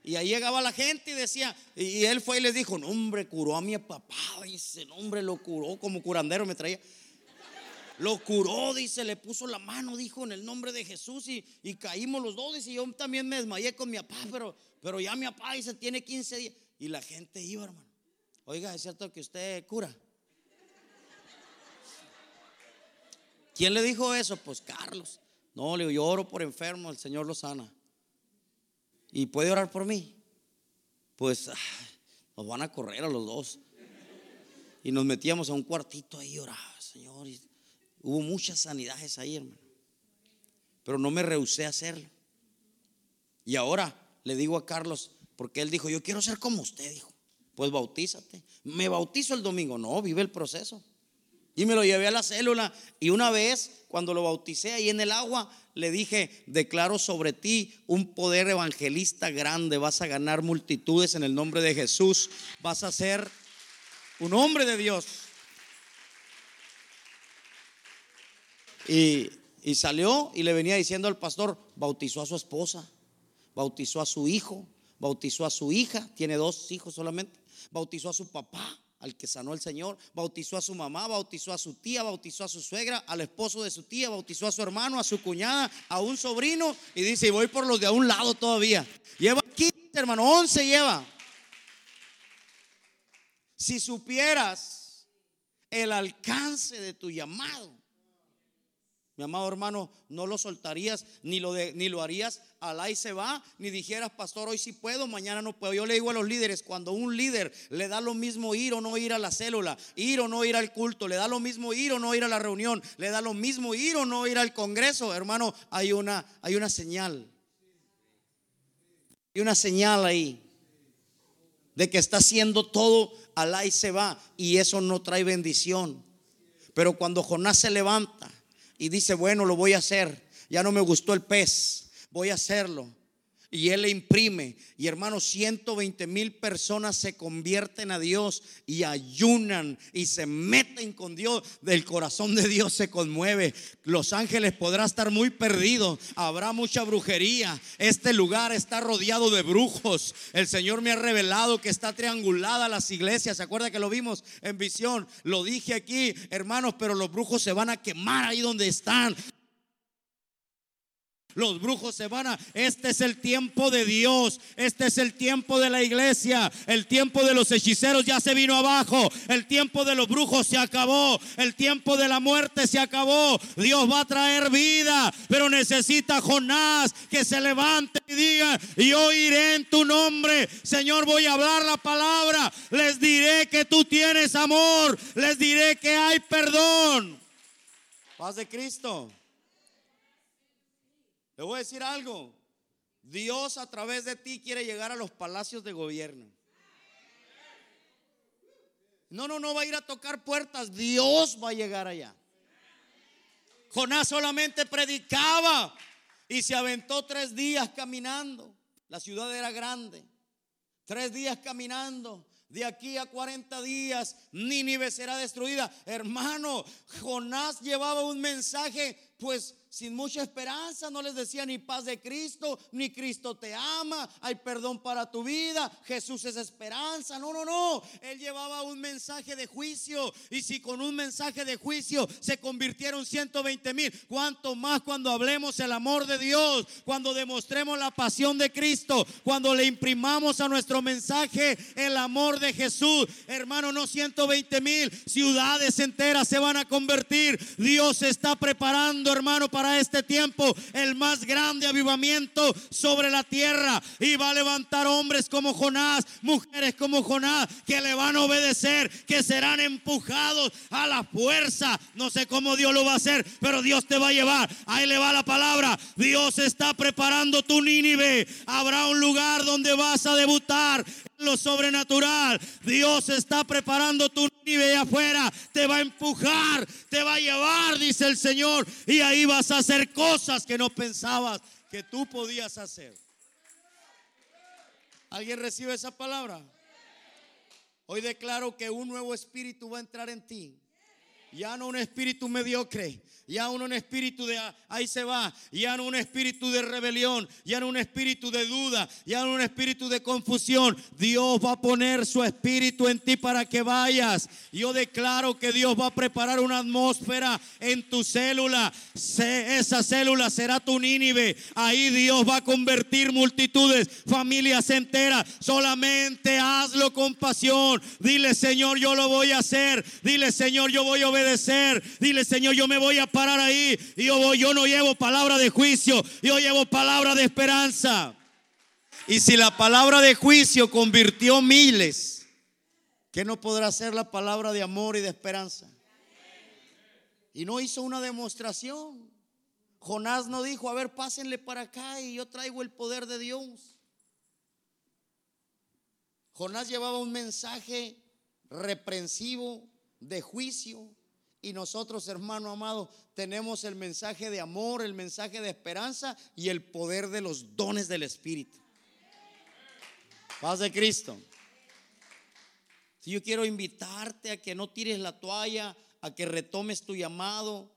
Y ahí llegaba la gente y decía, y él fue y les dijo, no hombre, curó a mi papá, dice, no hombre, lo curó como curandero me traía. Lo curó, dice, le puso la mano, dijo, en el nombre de Jesús y, y caímos los dos, dice, yo también me desmayé con mi papá, pero, pero ya mi papá, dice, tiene 15 días. Y la gente iba, hermano. Oiga, ¿es cierto que usted cura? ¿Quién le dijo eso? Pues Carlos. No, le digo, yo oro por enfermo, el Señor lo sana. ¿Y puede orar por mí? Pues ah, nos van a correr a los dos. Y nos metíamos a un cuartito ahí, oraba, Señor. y hubo muchas sanidades ahí, hermano. Pero no me rehusé a hacerlo. Y ahora le digo a Carlos, porque él dijo, yo quiero ser como usted, dijo. Pues bautízate. Me bautizo el domingo. No, vive el proceso. Y me lo llevé a la célula. Y una vez, cuando lo bauticé ahí en el agua, le dije, declaro sobre ti un poder evangelista grande. Vas a ganar multitudes en el nombre de Jesús. Vas a ser un hombre de Dios. Y, y salió y le venía diciendo al pastor, bautizó a su esposa, bautizó a su hijo, bautizó a su hija, tiene dos hijos solamente, bautizó a su papá, al que sanó el Señor, bautizó a su mamá, bautizó a su tía, bautizó a su suegra, al esposo de su tía, bautizó a su hermano, a su cuñada, a un sobrino y dice, y voy por los de a un lado todavía. Lleva 15, hermano, 11 lleva. Si supieras el alcance de tu llamado, mi amado hermano, no lo soltarías, ni lo, de- ni lo harías al ahí se va, ni dijeras, pastor, hoy sí puedo, mañana no puedo. Yo le digo a los líderes, cuando un líder le da lo mismo ir o no ir a la célula, ir o no ir al culto, le da lo mismo ir o no ir a la reunión, le da lo mismo ir o no ir al congreso, hermano, hay una, hay una señal. Hay una señal ahí de que está haciendo todo al ahí se va y eso no trae bendición. Pero cuando Jonás se levanta y dice, bueno, lo voy a hacer, ya no me gustó el pez, voy a hacerlo. Y él le imprime. Y hermanos, 120 mil personas se convierten a Dios y ayunan y se meten con Dios. Del corazón de Dios se conmueve. Los ángeles podrán estar muy perdidos. Habrá mucha brujería. Este lugar está rodeado de brujos. El Señor me ha revelado que está triangulada las iglesias. ¿Se acuerda que lo vimos en visión? Lo dije aquí, hermanos, pero los brujos se van a quemar ahí donde están. Los brujos se van a... Este es el tiempo de Dios. Este es el tiempo de la iglesia. El tiempo de los hechiceros ya se vino abajo. El tiempo de los brujos se acabó. El tiempo de la muerte se acabó. Dios va a traer vida. Pero necesita Jonás que se levante y diga, yo iré en tu nombre. Señor, voy a hablar la palabra. Les diré que tú tienes amor. Les diré que hay perdón. Paz de Cristo. Le voy a decir algo. Dios a través de ti quiere llegar a los palacios de gobierno. No, no, no va a ir a tocar puertas. Dios va a llegar allá. Jonás solamente predicaba y se aventó tres días caminando. La ciudad era grande. Tres días caminando. De aquí a 40 días, Nínive será destruida. Hermano, Jonás llevaba un mensaje pues sin mucha esperanza, no les decía ni paz de Cristo, ni Cristo te ama, hay perdón para tu vida, Jesús es esperanza. No, no, no. Él llevaba un mensaje de juicio y si con un mensaje de juicio se convirtieron 120 mil, cuánto más cuando hablemos el amor de Dios, cuando demostremos la pasión de Cristo, cuando le imprimamos a nuestro mensaje el amor de Jesús. Hermano, no 120 mil ciudades enteras se van a convertir. Dios está preparando, hermano, para este tiempo el más grande avivamiento sobre la tierra. Y va a levantar hombres como Jonás, mujeres como Jonás, que le van a obedecer, que serán empujados a la fuerza. No sé cómo Dios lo va a hacer, pero Dios te va a llevar. Ahí le va la palabra. Dios está preparando tu Nínive. Habrá un lugar donde vas a debutar lo sobrenatural. Dios está preparando tu nivel afuera. Te va a empujar, te va a llevar, dice el Señor. Y ahí vas a hacer cosas que no pensabas que tú podías hacer. ¿Alguien recibe esa palabra? Hoy declaro que un nuevo espíritu va a entrar en ti. Ya no un espíritu mediocre, ya un espíritu de ahí se va, ya no un espíritu de rebelión, ya no un espíritu de duda, ya no un espíritu de confusión. Dios va a poner su espíritu en ti para que vayas. Yo declaro que Dios va a preparar una atmósfera en tu célula. Esa célula será tu Nínive. Ahí Dios va a convertir multitudes, familias enteras. Solamente hazlo con pasión. Dile, Señor, yo lo voy a hacer. Dile, Señor, yo voy a obedecer. Dile, Señor, yo me voy a parar ahí. Y yo voy, yo no llevo palabra de juicio, yo llevo palabra de esperanza. Y si la palabra de juicio convirtió miles, ¿qué no podrá ser la palabra de amor y de esperanza? Y no hizo una demostración. Jonás no dijo, a ver, pásenle para acá y yo traigo el poder de Dios. Jonás llevaba un mensaje reprensivo de juicio y nosotros, hermano amado, tenemos el mensaje de amor, el mensaje de esperanza y el poder de los dones del Espíritu. Paz de Cristo. Si yo quiero invitarte a que no tires la toalla, a que retomes tu llamado,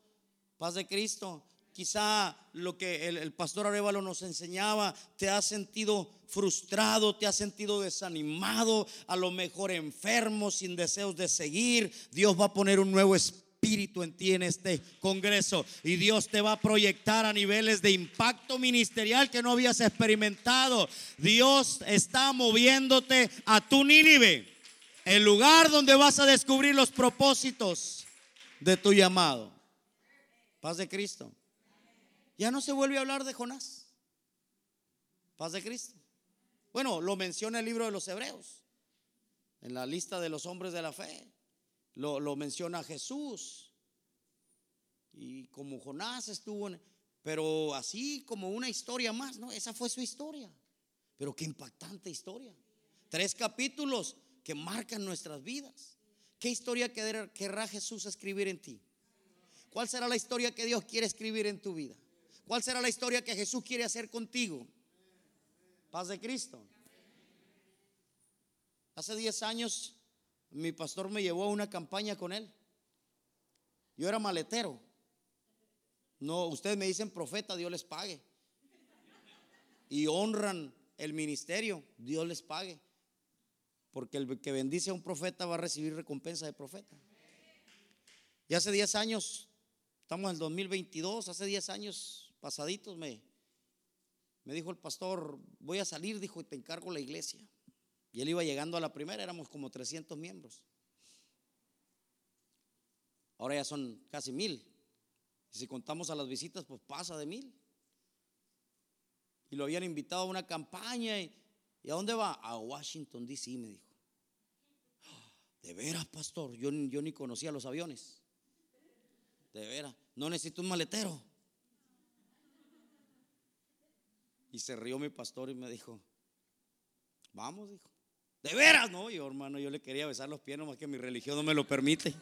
paz de Cristo. Quizá lo que el, el pastor Arevalo nos enseñaba, te has sentido frustrado, te has sentido desanimado, a lo mejor enfermo, sin deseos de seguir. Dios va a poner un nuevo espíritu en ti en este congreso y Dios te va a proyectar a niveles de impacto ministerial que no habías experimentado. Dios está moviéndote a tu Nínive, el lugar donde vas a descubrir los propósitos de tu llamado. Paz de Cristo. Ya no se vuelve a hablar de Jonás. Paz de Cristo. Bueno, lo menciona el libro de los Hebreos, en la lista de los hombres de la fe. Lo, lo menciona Jesús. Y como Jonás estuvo, en, pero así como una historia más, ¿no? Esa fue su historia. Pero qué impactante historia. Tres capítulos que marcan nuestras vidas. ¿Qué historia querrá Jesús escribir en ti? ¿Cuál será la historia que Dios quiere escribir en tu vida? ¿Cuál será la historia que Jesús quiere hacer contigo? Paz de Cristo. Hace 10 años mi pastor me llevó a una campaña con él. Yo era maletero. No, ustedes me dicen profeta, Dios les pague. Y honran el ministerio, Dios les pague. Porque el que bendice a un profeta va a recibir recompensa de profeta. Y hace 10 años, estamos en el 2022, hace 10 años pasaditos me, me dijo el pastor, voy a salir, dijo, y te encargo la iglesia. Y él iba llegando a la primera, éramos como 300 miembros. Ahora ya son casi mil. Si contamos a las visitas, pues pasa de mil. Y lo habían invitado a una campaña. ¿Y, ¿y a dónde va? A Washington, D.C., me dijo. De veras, pastor, yo, yo ni conocía los aviones. De veras, no necesito un maletero. Y se rió mi pastor y me dijo, vamos, dijo. De veras, no, yo hermano, yo le quería besar los pies, nomás que mi religión no me lo permite.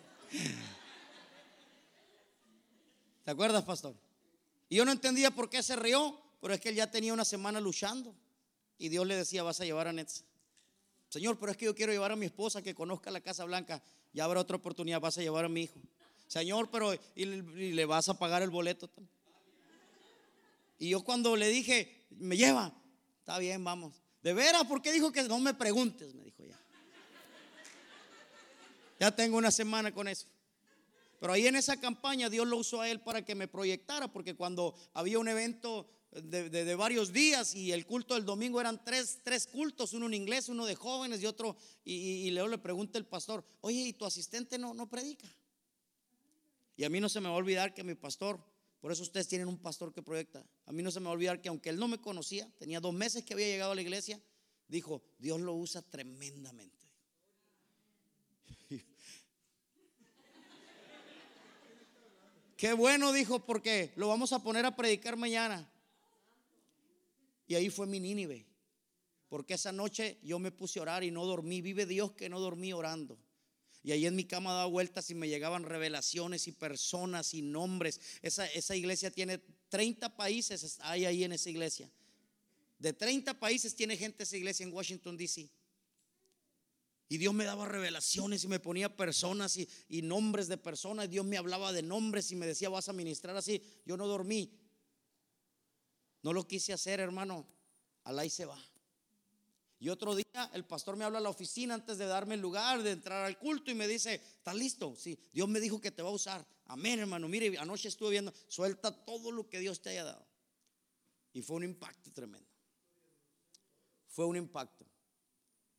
¿Te acuerdas, pastor? Y yo no entendía por qué se rió, pero es que él ya tenía una semana luchando. Y Dios le decía, vas a llevar a Netza. Señor, pero es que yo quiero llevar a mi esposa que conozca la Casa Blanca. Ya habrá otra oportunidad, vas a llevar a mi hijo. Señor, pero y, y le vas a pagar el boleto. Y yo cuando le dije, me lleva, está bien, vamos. De veras, ¿por qué dijo que no me preguntes? Me dijo ya. Ya tengo una semana con eso. Pero ahí en esa campaña Dios lo usó a él para que me proyectara, porque cuando había un evento de, de- varios días y el culto del domingo eran tres, tres cultos, uno en inglés, uno de jóvenes y otro, y, y- y luego le pregunta el pastor, oye, ¿y tu asistente no, no predica? Y a mí no se me va a olvidar que mi pastor, por eso ustedes tienen un pastor que proyecta, a mí no se me va a olvidar que aunque él no me conocía, tenía dos meses que había llegado a la iglesia, dijo, Dios lo usa tremendamente. Qué bueno, dijo, porque lo vamos a poner a predicar mañana. Y ahí fue mi Nínive. Porque esa noche yo me puse a orar y no dormí. Vive Dios que no dormí orando. Y ahí en mi cama daba vueltas y me llegaban revelaciones y personas y nombres. Esa, esa iglesia tiene 30 países, hay ahí en esa iglesia. De 30 países tiene gente esa iglesia en Washington, D.C. Y Dios me daba revelaciones y me ponía personas y, y nombres de personas. Dios me hablaba de nombres y me decía, vas a ministrar así. Yo no dormí. No lo quise hacer, hermano. Alá y se va. Y otro día el pastor me habla a la oficina antes de darme el lugar, de entrar al culto y me dice, ¿estás listo? Sí, Dios me dijo que te va a usar. Amén, hermano. Mire, anoche estuve viendo, suelta todo lo que Dios te haya dado. Y fue un impacto tremendo. Fue un impacto.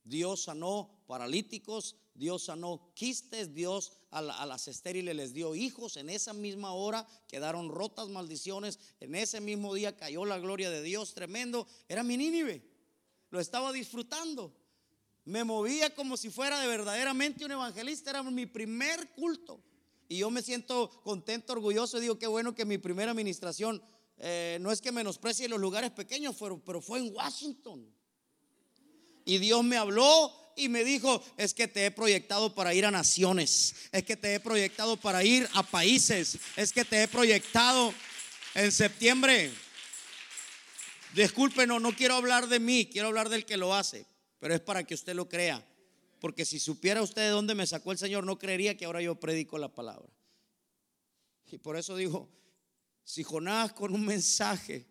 Dios sanó paralíticos, Dios sanó quistes, Dios a, a las estériles les dio hijos. En esa misma hora quedaron rotas maldiciones. En ese mismo día cayó la gloria de Dios tremendo. Era mi Nínive. Lo estaba disfrutando. Me movía como si fuera de verdaderamente un evangelista. Era mi primer culto. Y yo me siento contento, orgulloso. Digo, qué bueno que mi primera administración, eh, no es que menosprecie los lugares pequeños, pero, pero fue en Washington. Y Dios me habló y me dijo, es que te he proyectado para ir a naciones, es que te he proyectado para ir a países, es que te he proyectado en septiembre. Disculpen, no, quiero hablar de mí, quiero hablar del que lo hace, pero es para que usted lo crea. Porque si supiera usted de dónde me sacó el Señor, no creería que ahora yo predico la palabra. Y por eso digo, si Jonás con un mensaje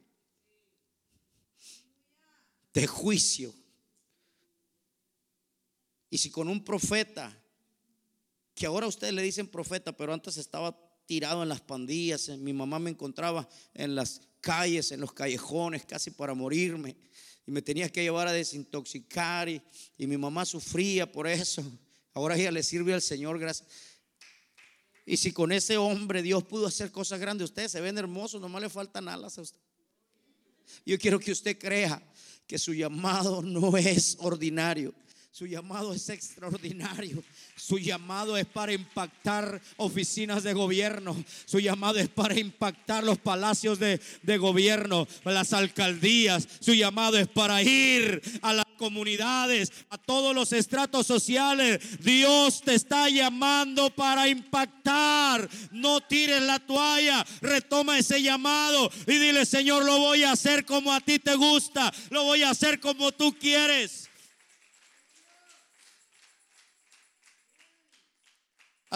de juicio, y si con un profeta, que ahora ustedes le dicen profeta, pero antes estaba tirado en las pandillas, mi mamá me encontraba en las calles, en los callejones, casi para morirme, y me tenía que llevar a desintoxicar, y, y mi mamá sufría por eso. Ahora ella le sirve al Señor, gracias. Y si con ese hombre Dios pudo hacer cosas grandes, ustedes se ven hermosos, nomás le faltan alas a usted. Yo quiero que usted crea que su llamado no es ordinario. Su llamado es extraordinario. Su llamado es para impactar oficinas de gobierno. Su llamado es para impactar los palacios de, de gobierno, las alcaldías. Su llamado es para ir a las comunidades, a todos los estratos sociales. Dios te está llamando para impactar. No tires la toalla. Retoma ese llamado y dile, Señor, lo voy a hacer como a ti te gusta. Lo voy a hacer como tú quieres.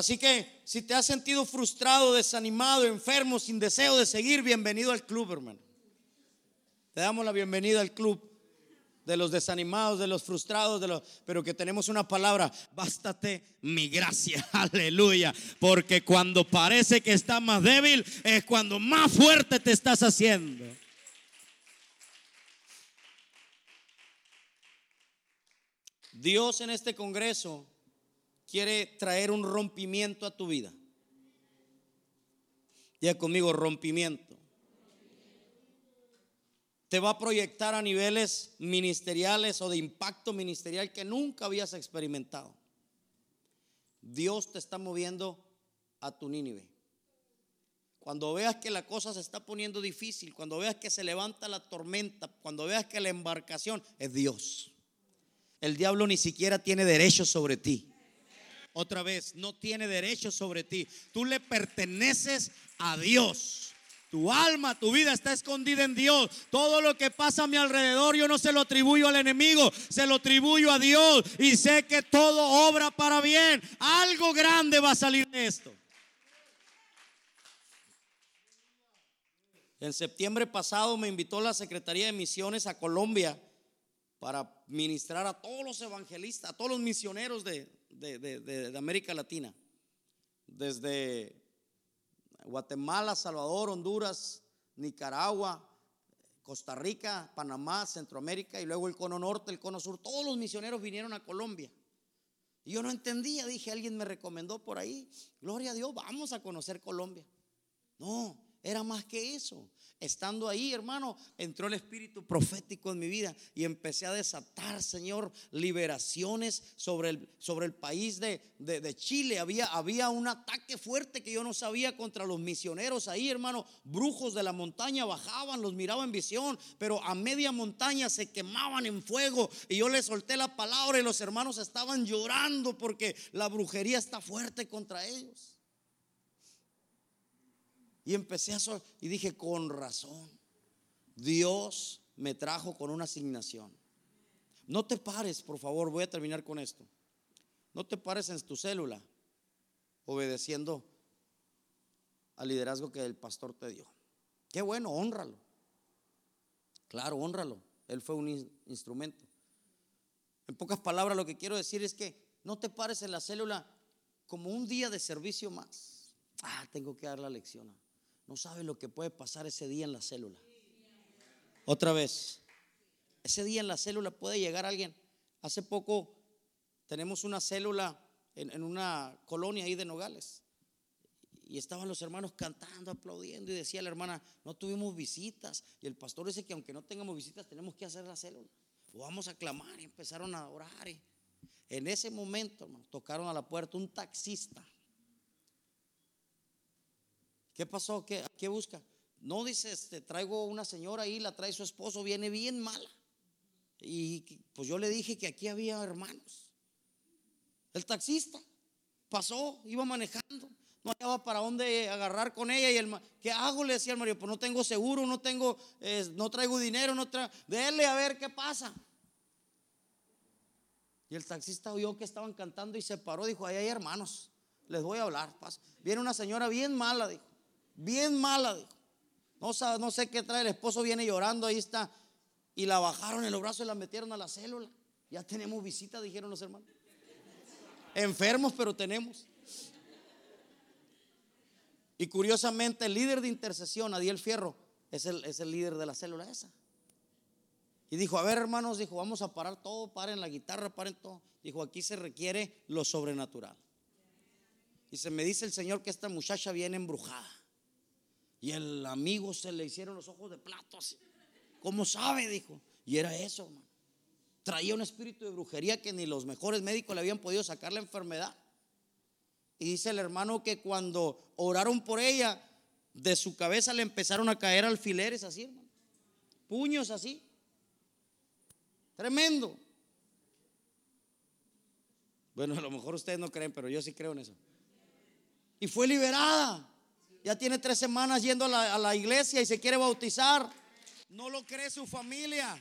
Así que si te has sentido frustrado, desanimado, enfermo, sin deseo de seguir, bienvenido al club, hermano. Te damos la bienvenida al club de los desanimados, de los frustrados, de los, pero que tenemos una palabra, bástate mi gracia, aleluya, porque cuando parece que estás más débil es cuando más fuerte te estás haciendo. Dios en este congreso quiere traer un rompimiento a tu vida. Ya conmigo, rompimiento. Te va a proyectar a niveles ministeriales o de impacto ministerial que nunca habías experimentado. Dios te está moviendo a tu Nínive. Cuando veas que la cosa se está poniendo difícil, cuando veas que se levanta la tormenta, cuando veas que la embarcación es Dios. El diablo ni siquiera tiene derecho sobre ti. Otra vez, no tiene derecho sobre ti. Tú le perteneces a Dios. Tu alma, tu vida está escondida en Dios. Todo lo que pasa a mi alrededor, yo no se lo atribuyo al enemigo, se lo atribuyo a Dios. Y sé que todo obra para bien. Algo grande va a salir de esto. En septiembre pasado me invitó la Secretaría de Misiones a Colombia para ministrar a todos los evangelistas, a todos los misioneros de, de- de- de- América Latina, desde Guatemala, Salvador, Honduras, Nicaragua, Costa Rica, Panamá, Centroamérica y luego el cono norte, el cono sur. Todos los misioneros vinieron a Colombia. Y yo no entendía, dije, alguien me recomendó por ahí, gloria a Dios, vamos a conocer Colombia. No, era más que eso. Estando ahí, hermano, entró el espíritu profético en mi vida y empecé a desatar, Señor, liberaciones sobre el, sobre el país de, de- Chile. Había, había un ataque fuerte que yo no sabía contra los misioneros ahí, hermano. Brujos de la montaña bajaban, los miraba en visión, pero a media montaña se quemaban en fuego. Y yo les solté la palabra y los hermanos estaban llorando porque la brujería está fuerte contra ellos. Y empecé a sol y dije, con razón, Dios me trajo con una asignación. No te pares, por favor, voy a terminar con esto. No te pares en tu célula obedeciendo al liderazgo que el pastor te dio. Qué bueno, honralo. Claro, honralo. Él fue un in- instrumento. En pocas palabras, lo que quiero decir es que no te pares en la célula como un día de servicio más. Ah, tengo que dar la lección. No sabes lo que puede pasar ese día en la célula. Otra vez, ese día en la célula puede llegar alguien. Hace poco tenemos una célula en, una colonia ahí de Nogales. Y estaban los hermanos cantando, aplaudiendo. Y decía la hermana, no tuvimos visitas. Y el pastor dice que aunque no tengamos visitas, tenemos que hacer la célula. O vamos a clamar. Y empezaron a orar. Y en ese momento, hermano, tocaron a la puerta un taxista. ¿Qué pasó? ¿Qué, qué busca? No dice, este, traigo una señora ahí, la trae su esposo, viene bien mala. Y pues yo le dije que aquí había hermanos. El taxista pasó, iba manejando, no hallaba para dónde agarrar con ella. Y el, ¿qué hago? Le decía al marido, pues no tengo seguro, no tengo, no traigo dinero, no traigo, dele a ver qué pasa. Y el taxista oyó que estaban cantando y se paró, dijo, ahí hay hermanos, les voy a hablar. pasa. Viene una señora bien mala, dijo, bien mala. No, no sé qué trae, el esposo viene llorando, ahí está. Y la bajaron en los brazos y la metieron a la célula. Ya tenemos visita, dijeron los hermanos. Enfermos, pero tenemos. Y curiosamente, el líder de intercesión, Adiel Fierro, es el, es el líder de la célula esa. Y dijo, a ver hermanos, dijo, vamos a parar todo, paren la guitarra, paren todo. Dijo, aquí se requiere lo sobrenatural. Y se me dice el Señor que esta muchacha viene embrujada. Y el amigo se le hicieron los ojos de plato así. ¿Cómo sabe? Dijo. Y era eso, hermano. Traía un espíritu de brujería que ni los mejores médicos le habían podido sacar la enfermedad. Y dice el hermano que cuando oraron por ella, de su cabeza le empezaron a caer alfileres así, hermano. Puños así. Tremendo. Bueno, a lo mejor ustedes no creen, pero yo sí creo en eso. Y fue liberada. Ya tiene tres semanas yendo a la, iglesia y se quiere bautizar. No lo cree su familia.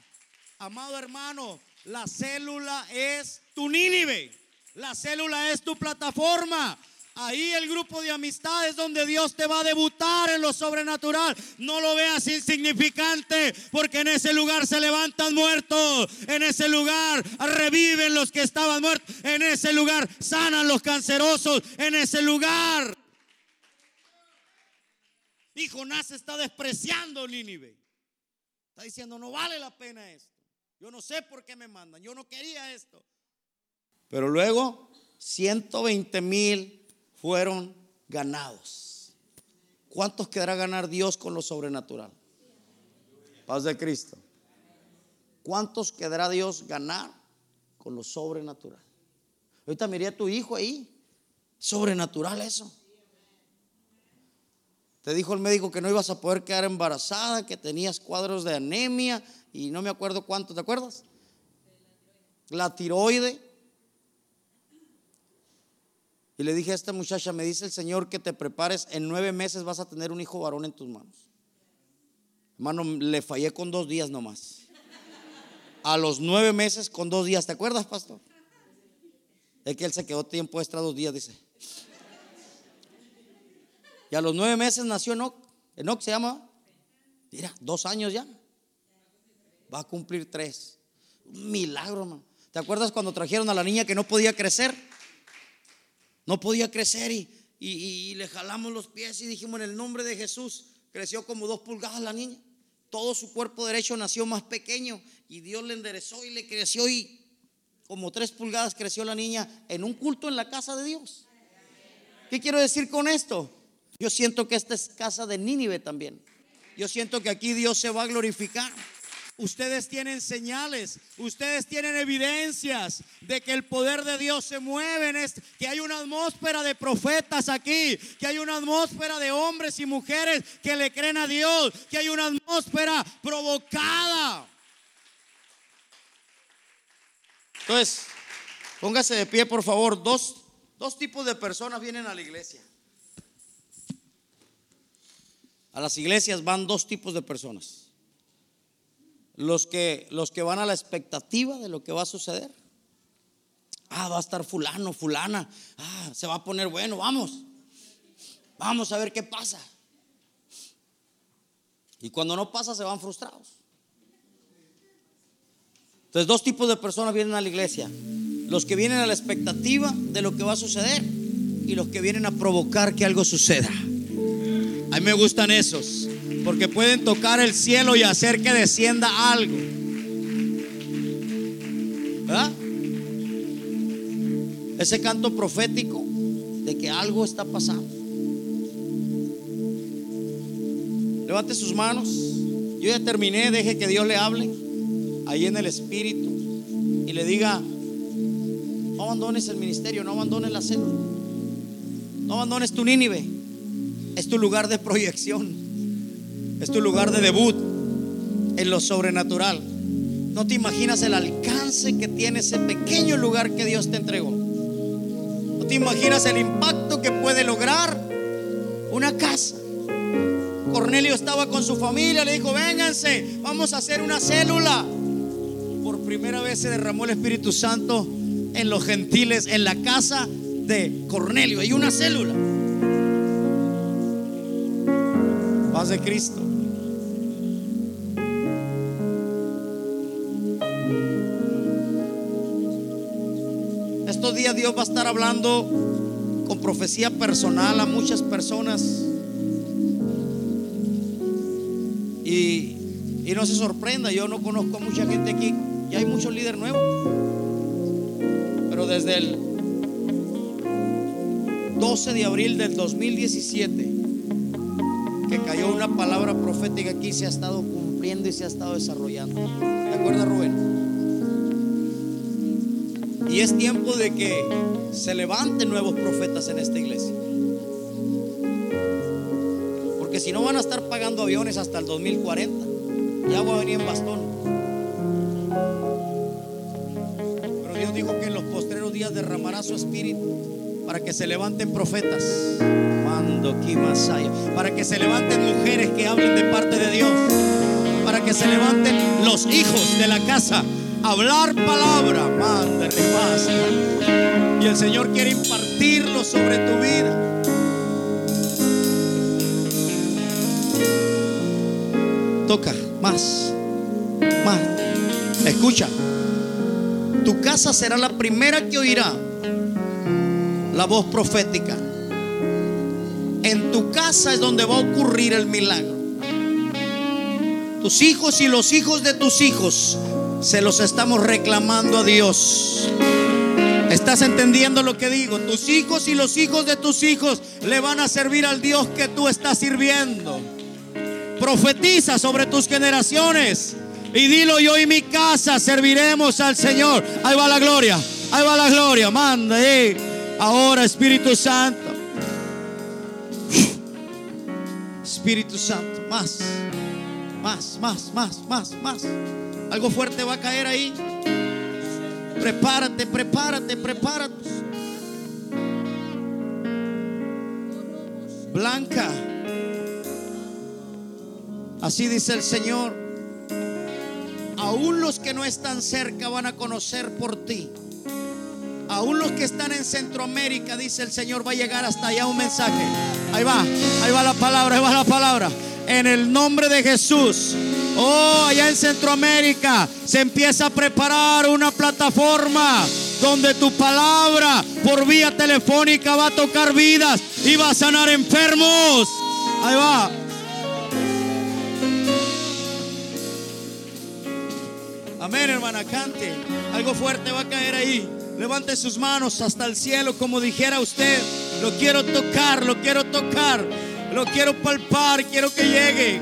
Amado hermano, la célula es tu Nínive. La célula es tu plataforma. Ahí el grupo de amistades donde Dios te va a debutar en lo sobrenatural. No lo veas insignificante, porque en ese lugar se levantan muertos. En ese lugar reviven los que estaban muertos. En ese lugar sanan los cancerosos. En ese lugar. Y Jonás está despreciando Nínive. Está diciendo, no vale la pena esto. Yo no sé por qué me mandan. Yo no quería esto. Pero luego, 120 mil fueron ganados. ¿Cuántos quedará ganar Dios con lo sobrenatural? Paz de Cristo. ¿Cuántos quedará Dios ganar con lo sobrenatural? Ahorita miré a tu hijo ahí. Sobrenatural eso. Te dijo el médico que no ibas a poder quedar embarazada, que tenías cuadros de anemia y no me acuerdo cuánto, ¿te acuerdas? La tiroide. Y le dije a esta muchacha, me dice el Señor que te prepares, en nueve meses vas a tener un hijo varón en tus manos. Hermano, le fallé con dos días nomás. A los nueve meses con dos días, ¿te acuerdas, pastor? Es que él se quedó tiempo extra dos días, dice. Y a los nueve meses nació Enoch. Enoch se llama. Mira, dos años ya. Va a cumplir tres. Un milagro, hermano. ¿Te acuerdas cuando trajeron a la niña que no podía crecer? No podía crecer y, y- y le jalamos los pies y dijimos en el nombre de Jesús. Creció como dos pulgadas la niña. Todo su cuerpo derecho nació más pequeño y Dios le enderezó y le creció y como tres pulgadas creció la niña en un culto en la casa de Dios. ¿Qué quiero decir con esto? Yo siento que esta es casa de Nínive también. Yo siento que aquí Dios se va a glorificar. Ustedes tienen señales, ustedes tienen evidencias de que el poder de Dios se mueve en este, que hay una atmósfera de profetas aquí, que hay una atmósfera de hombres y mujeres que le creen a Dios, que hay una atmósfera provocada. Entonces, póngase de pie, por favor. Dos, dos tipos de personas vienen a la iglesia. A las iglesias van dos tipos de personas. Los que, los que van a la expectativa de lo que va a suceder. Ah, va a estar fulano, fulana. Ah, se va a poner bueno, vamos. Vamos a ver qué pasa. Y cuando no pasa, se van frustrados. Entonces, dos tipos de personas vienen a la iglesia. Los que vienen a la expectativa de lo que va a suceder y los que vienen a provocar que algo suceda. A mí me gustan esos, porque pueden tocar el cielo y hacer que descienda algo. ¿Verdad? Ese canto profético de que algo está pasando. Levante sus manos. Yo ya terminé, deje que Dios le hable ahí en el espíritu y le diga, no abandones el ministerio, no abandones la célula, no abandones tu Nínive, es tu lugar de proyección, es tu lugar de debut en lo sobrenatural. No te imaginas el alcance que tiene ese pequeño lugar que Dios te entregó. No te imaginas el impacto que puede lograr una casa. Cornelio estaba con su familia, le dijo, vénganse, vamos a hacer una célula. Por primera vez se derramó el Espíritu Santo en los gentiles, en la casa de Cornelio. Hay una célula. Paz de Cristo. Estos días Dios va a estar hablando con profecía personal a muchas personas. Y, y no se sorprenda, yo no conozco a mucha gente aquí. Ya hay muchos líderes nuevos. Pero desde el 12 de abril del 2017, que cayó una palabra profética aquí, se ha estado cumpliendo y se ha estado desarrollando. ¿De acuerdo, Rubén? Y es tiempo de que se levanten nuevos profetas en esta iglesia. Porque si no van a estar pagando aviones hasta el 2040, ya voy a venir en bastón. Pero Dios dijo que en los postreros días derramará su espíritu para que se levanten profetas. Para que se levanten mujeres que hablen de parte de Dios. Para que se levanten los hijos de la casa. Hablar palabra. Repasa. Y el Señor quiere impartirlo sobre tu vida. Toca más, más. Escucha, tu casa será la primera que oirá la voz profética. Casa es donde va a ocurrir el milagro. Tus hijos y los hijos de tus hijos se los estamos reclamando a Dios. ¿Estás entendiendo lo que digo? Tus hijos y los hijos de tus hijos le van a servir al Dios que tú estás sirviendo. Profetiza sobre tus generaciones y dilo yo y mi casa serviremos al Señor. Ahí va la gloria, ahí va la gloria. Manda. Ahora Espíritu Santo. Espíritu Santo, más, más, más, más, más, más. Algo fuerte va a caer ahí. Prepárate, prepárate, prepárate. Blanca. Así dice el Señor. Aún los que no están cerca van a conocer por ti. Aún los que están en Centroamérica, dice el Señor, va a llegar hasta allá un mensaje. Ahí va, ahí va la palabra, ahí va la palabra. en el nombre de Jesús. Oh, allá en Centroamérica se empieza a preparar una plataforma donde tu palabra por vía telefónica va a tocar vidas y va a sanar enfermos. Ahí va. Amén, hermana, cante. Algo fuerte va a caer ahí. Levante sus manos hasta el cielo, como dijera usted. Lo quiero tocar, lo quiero tocar, lo quiero palpar, quiero que llegue.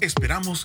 Esperamos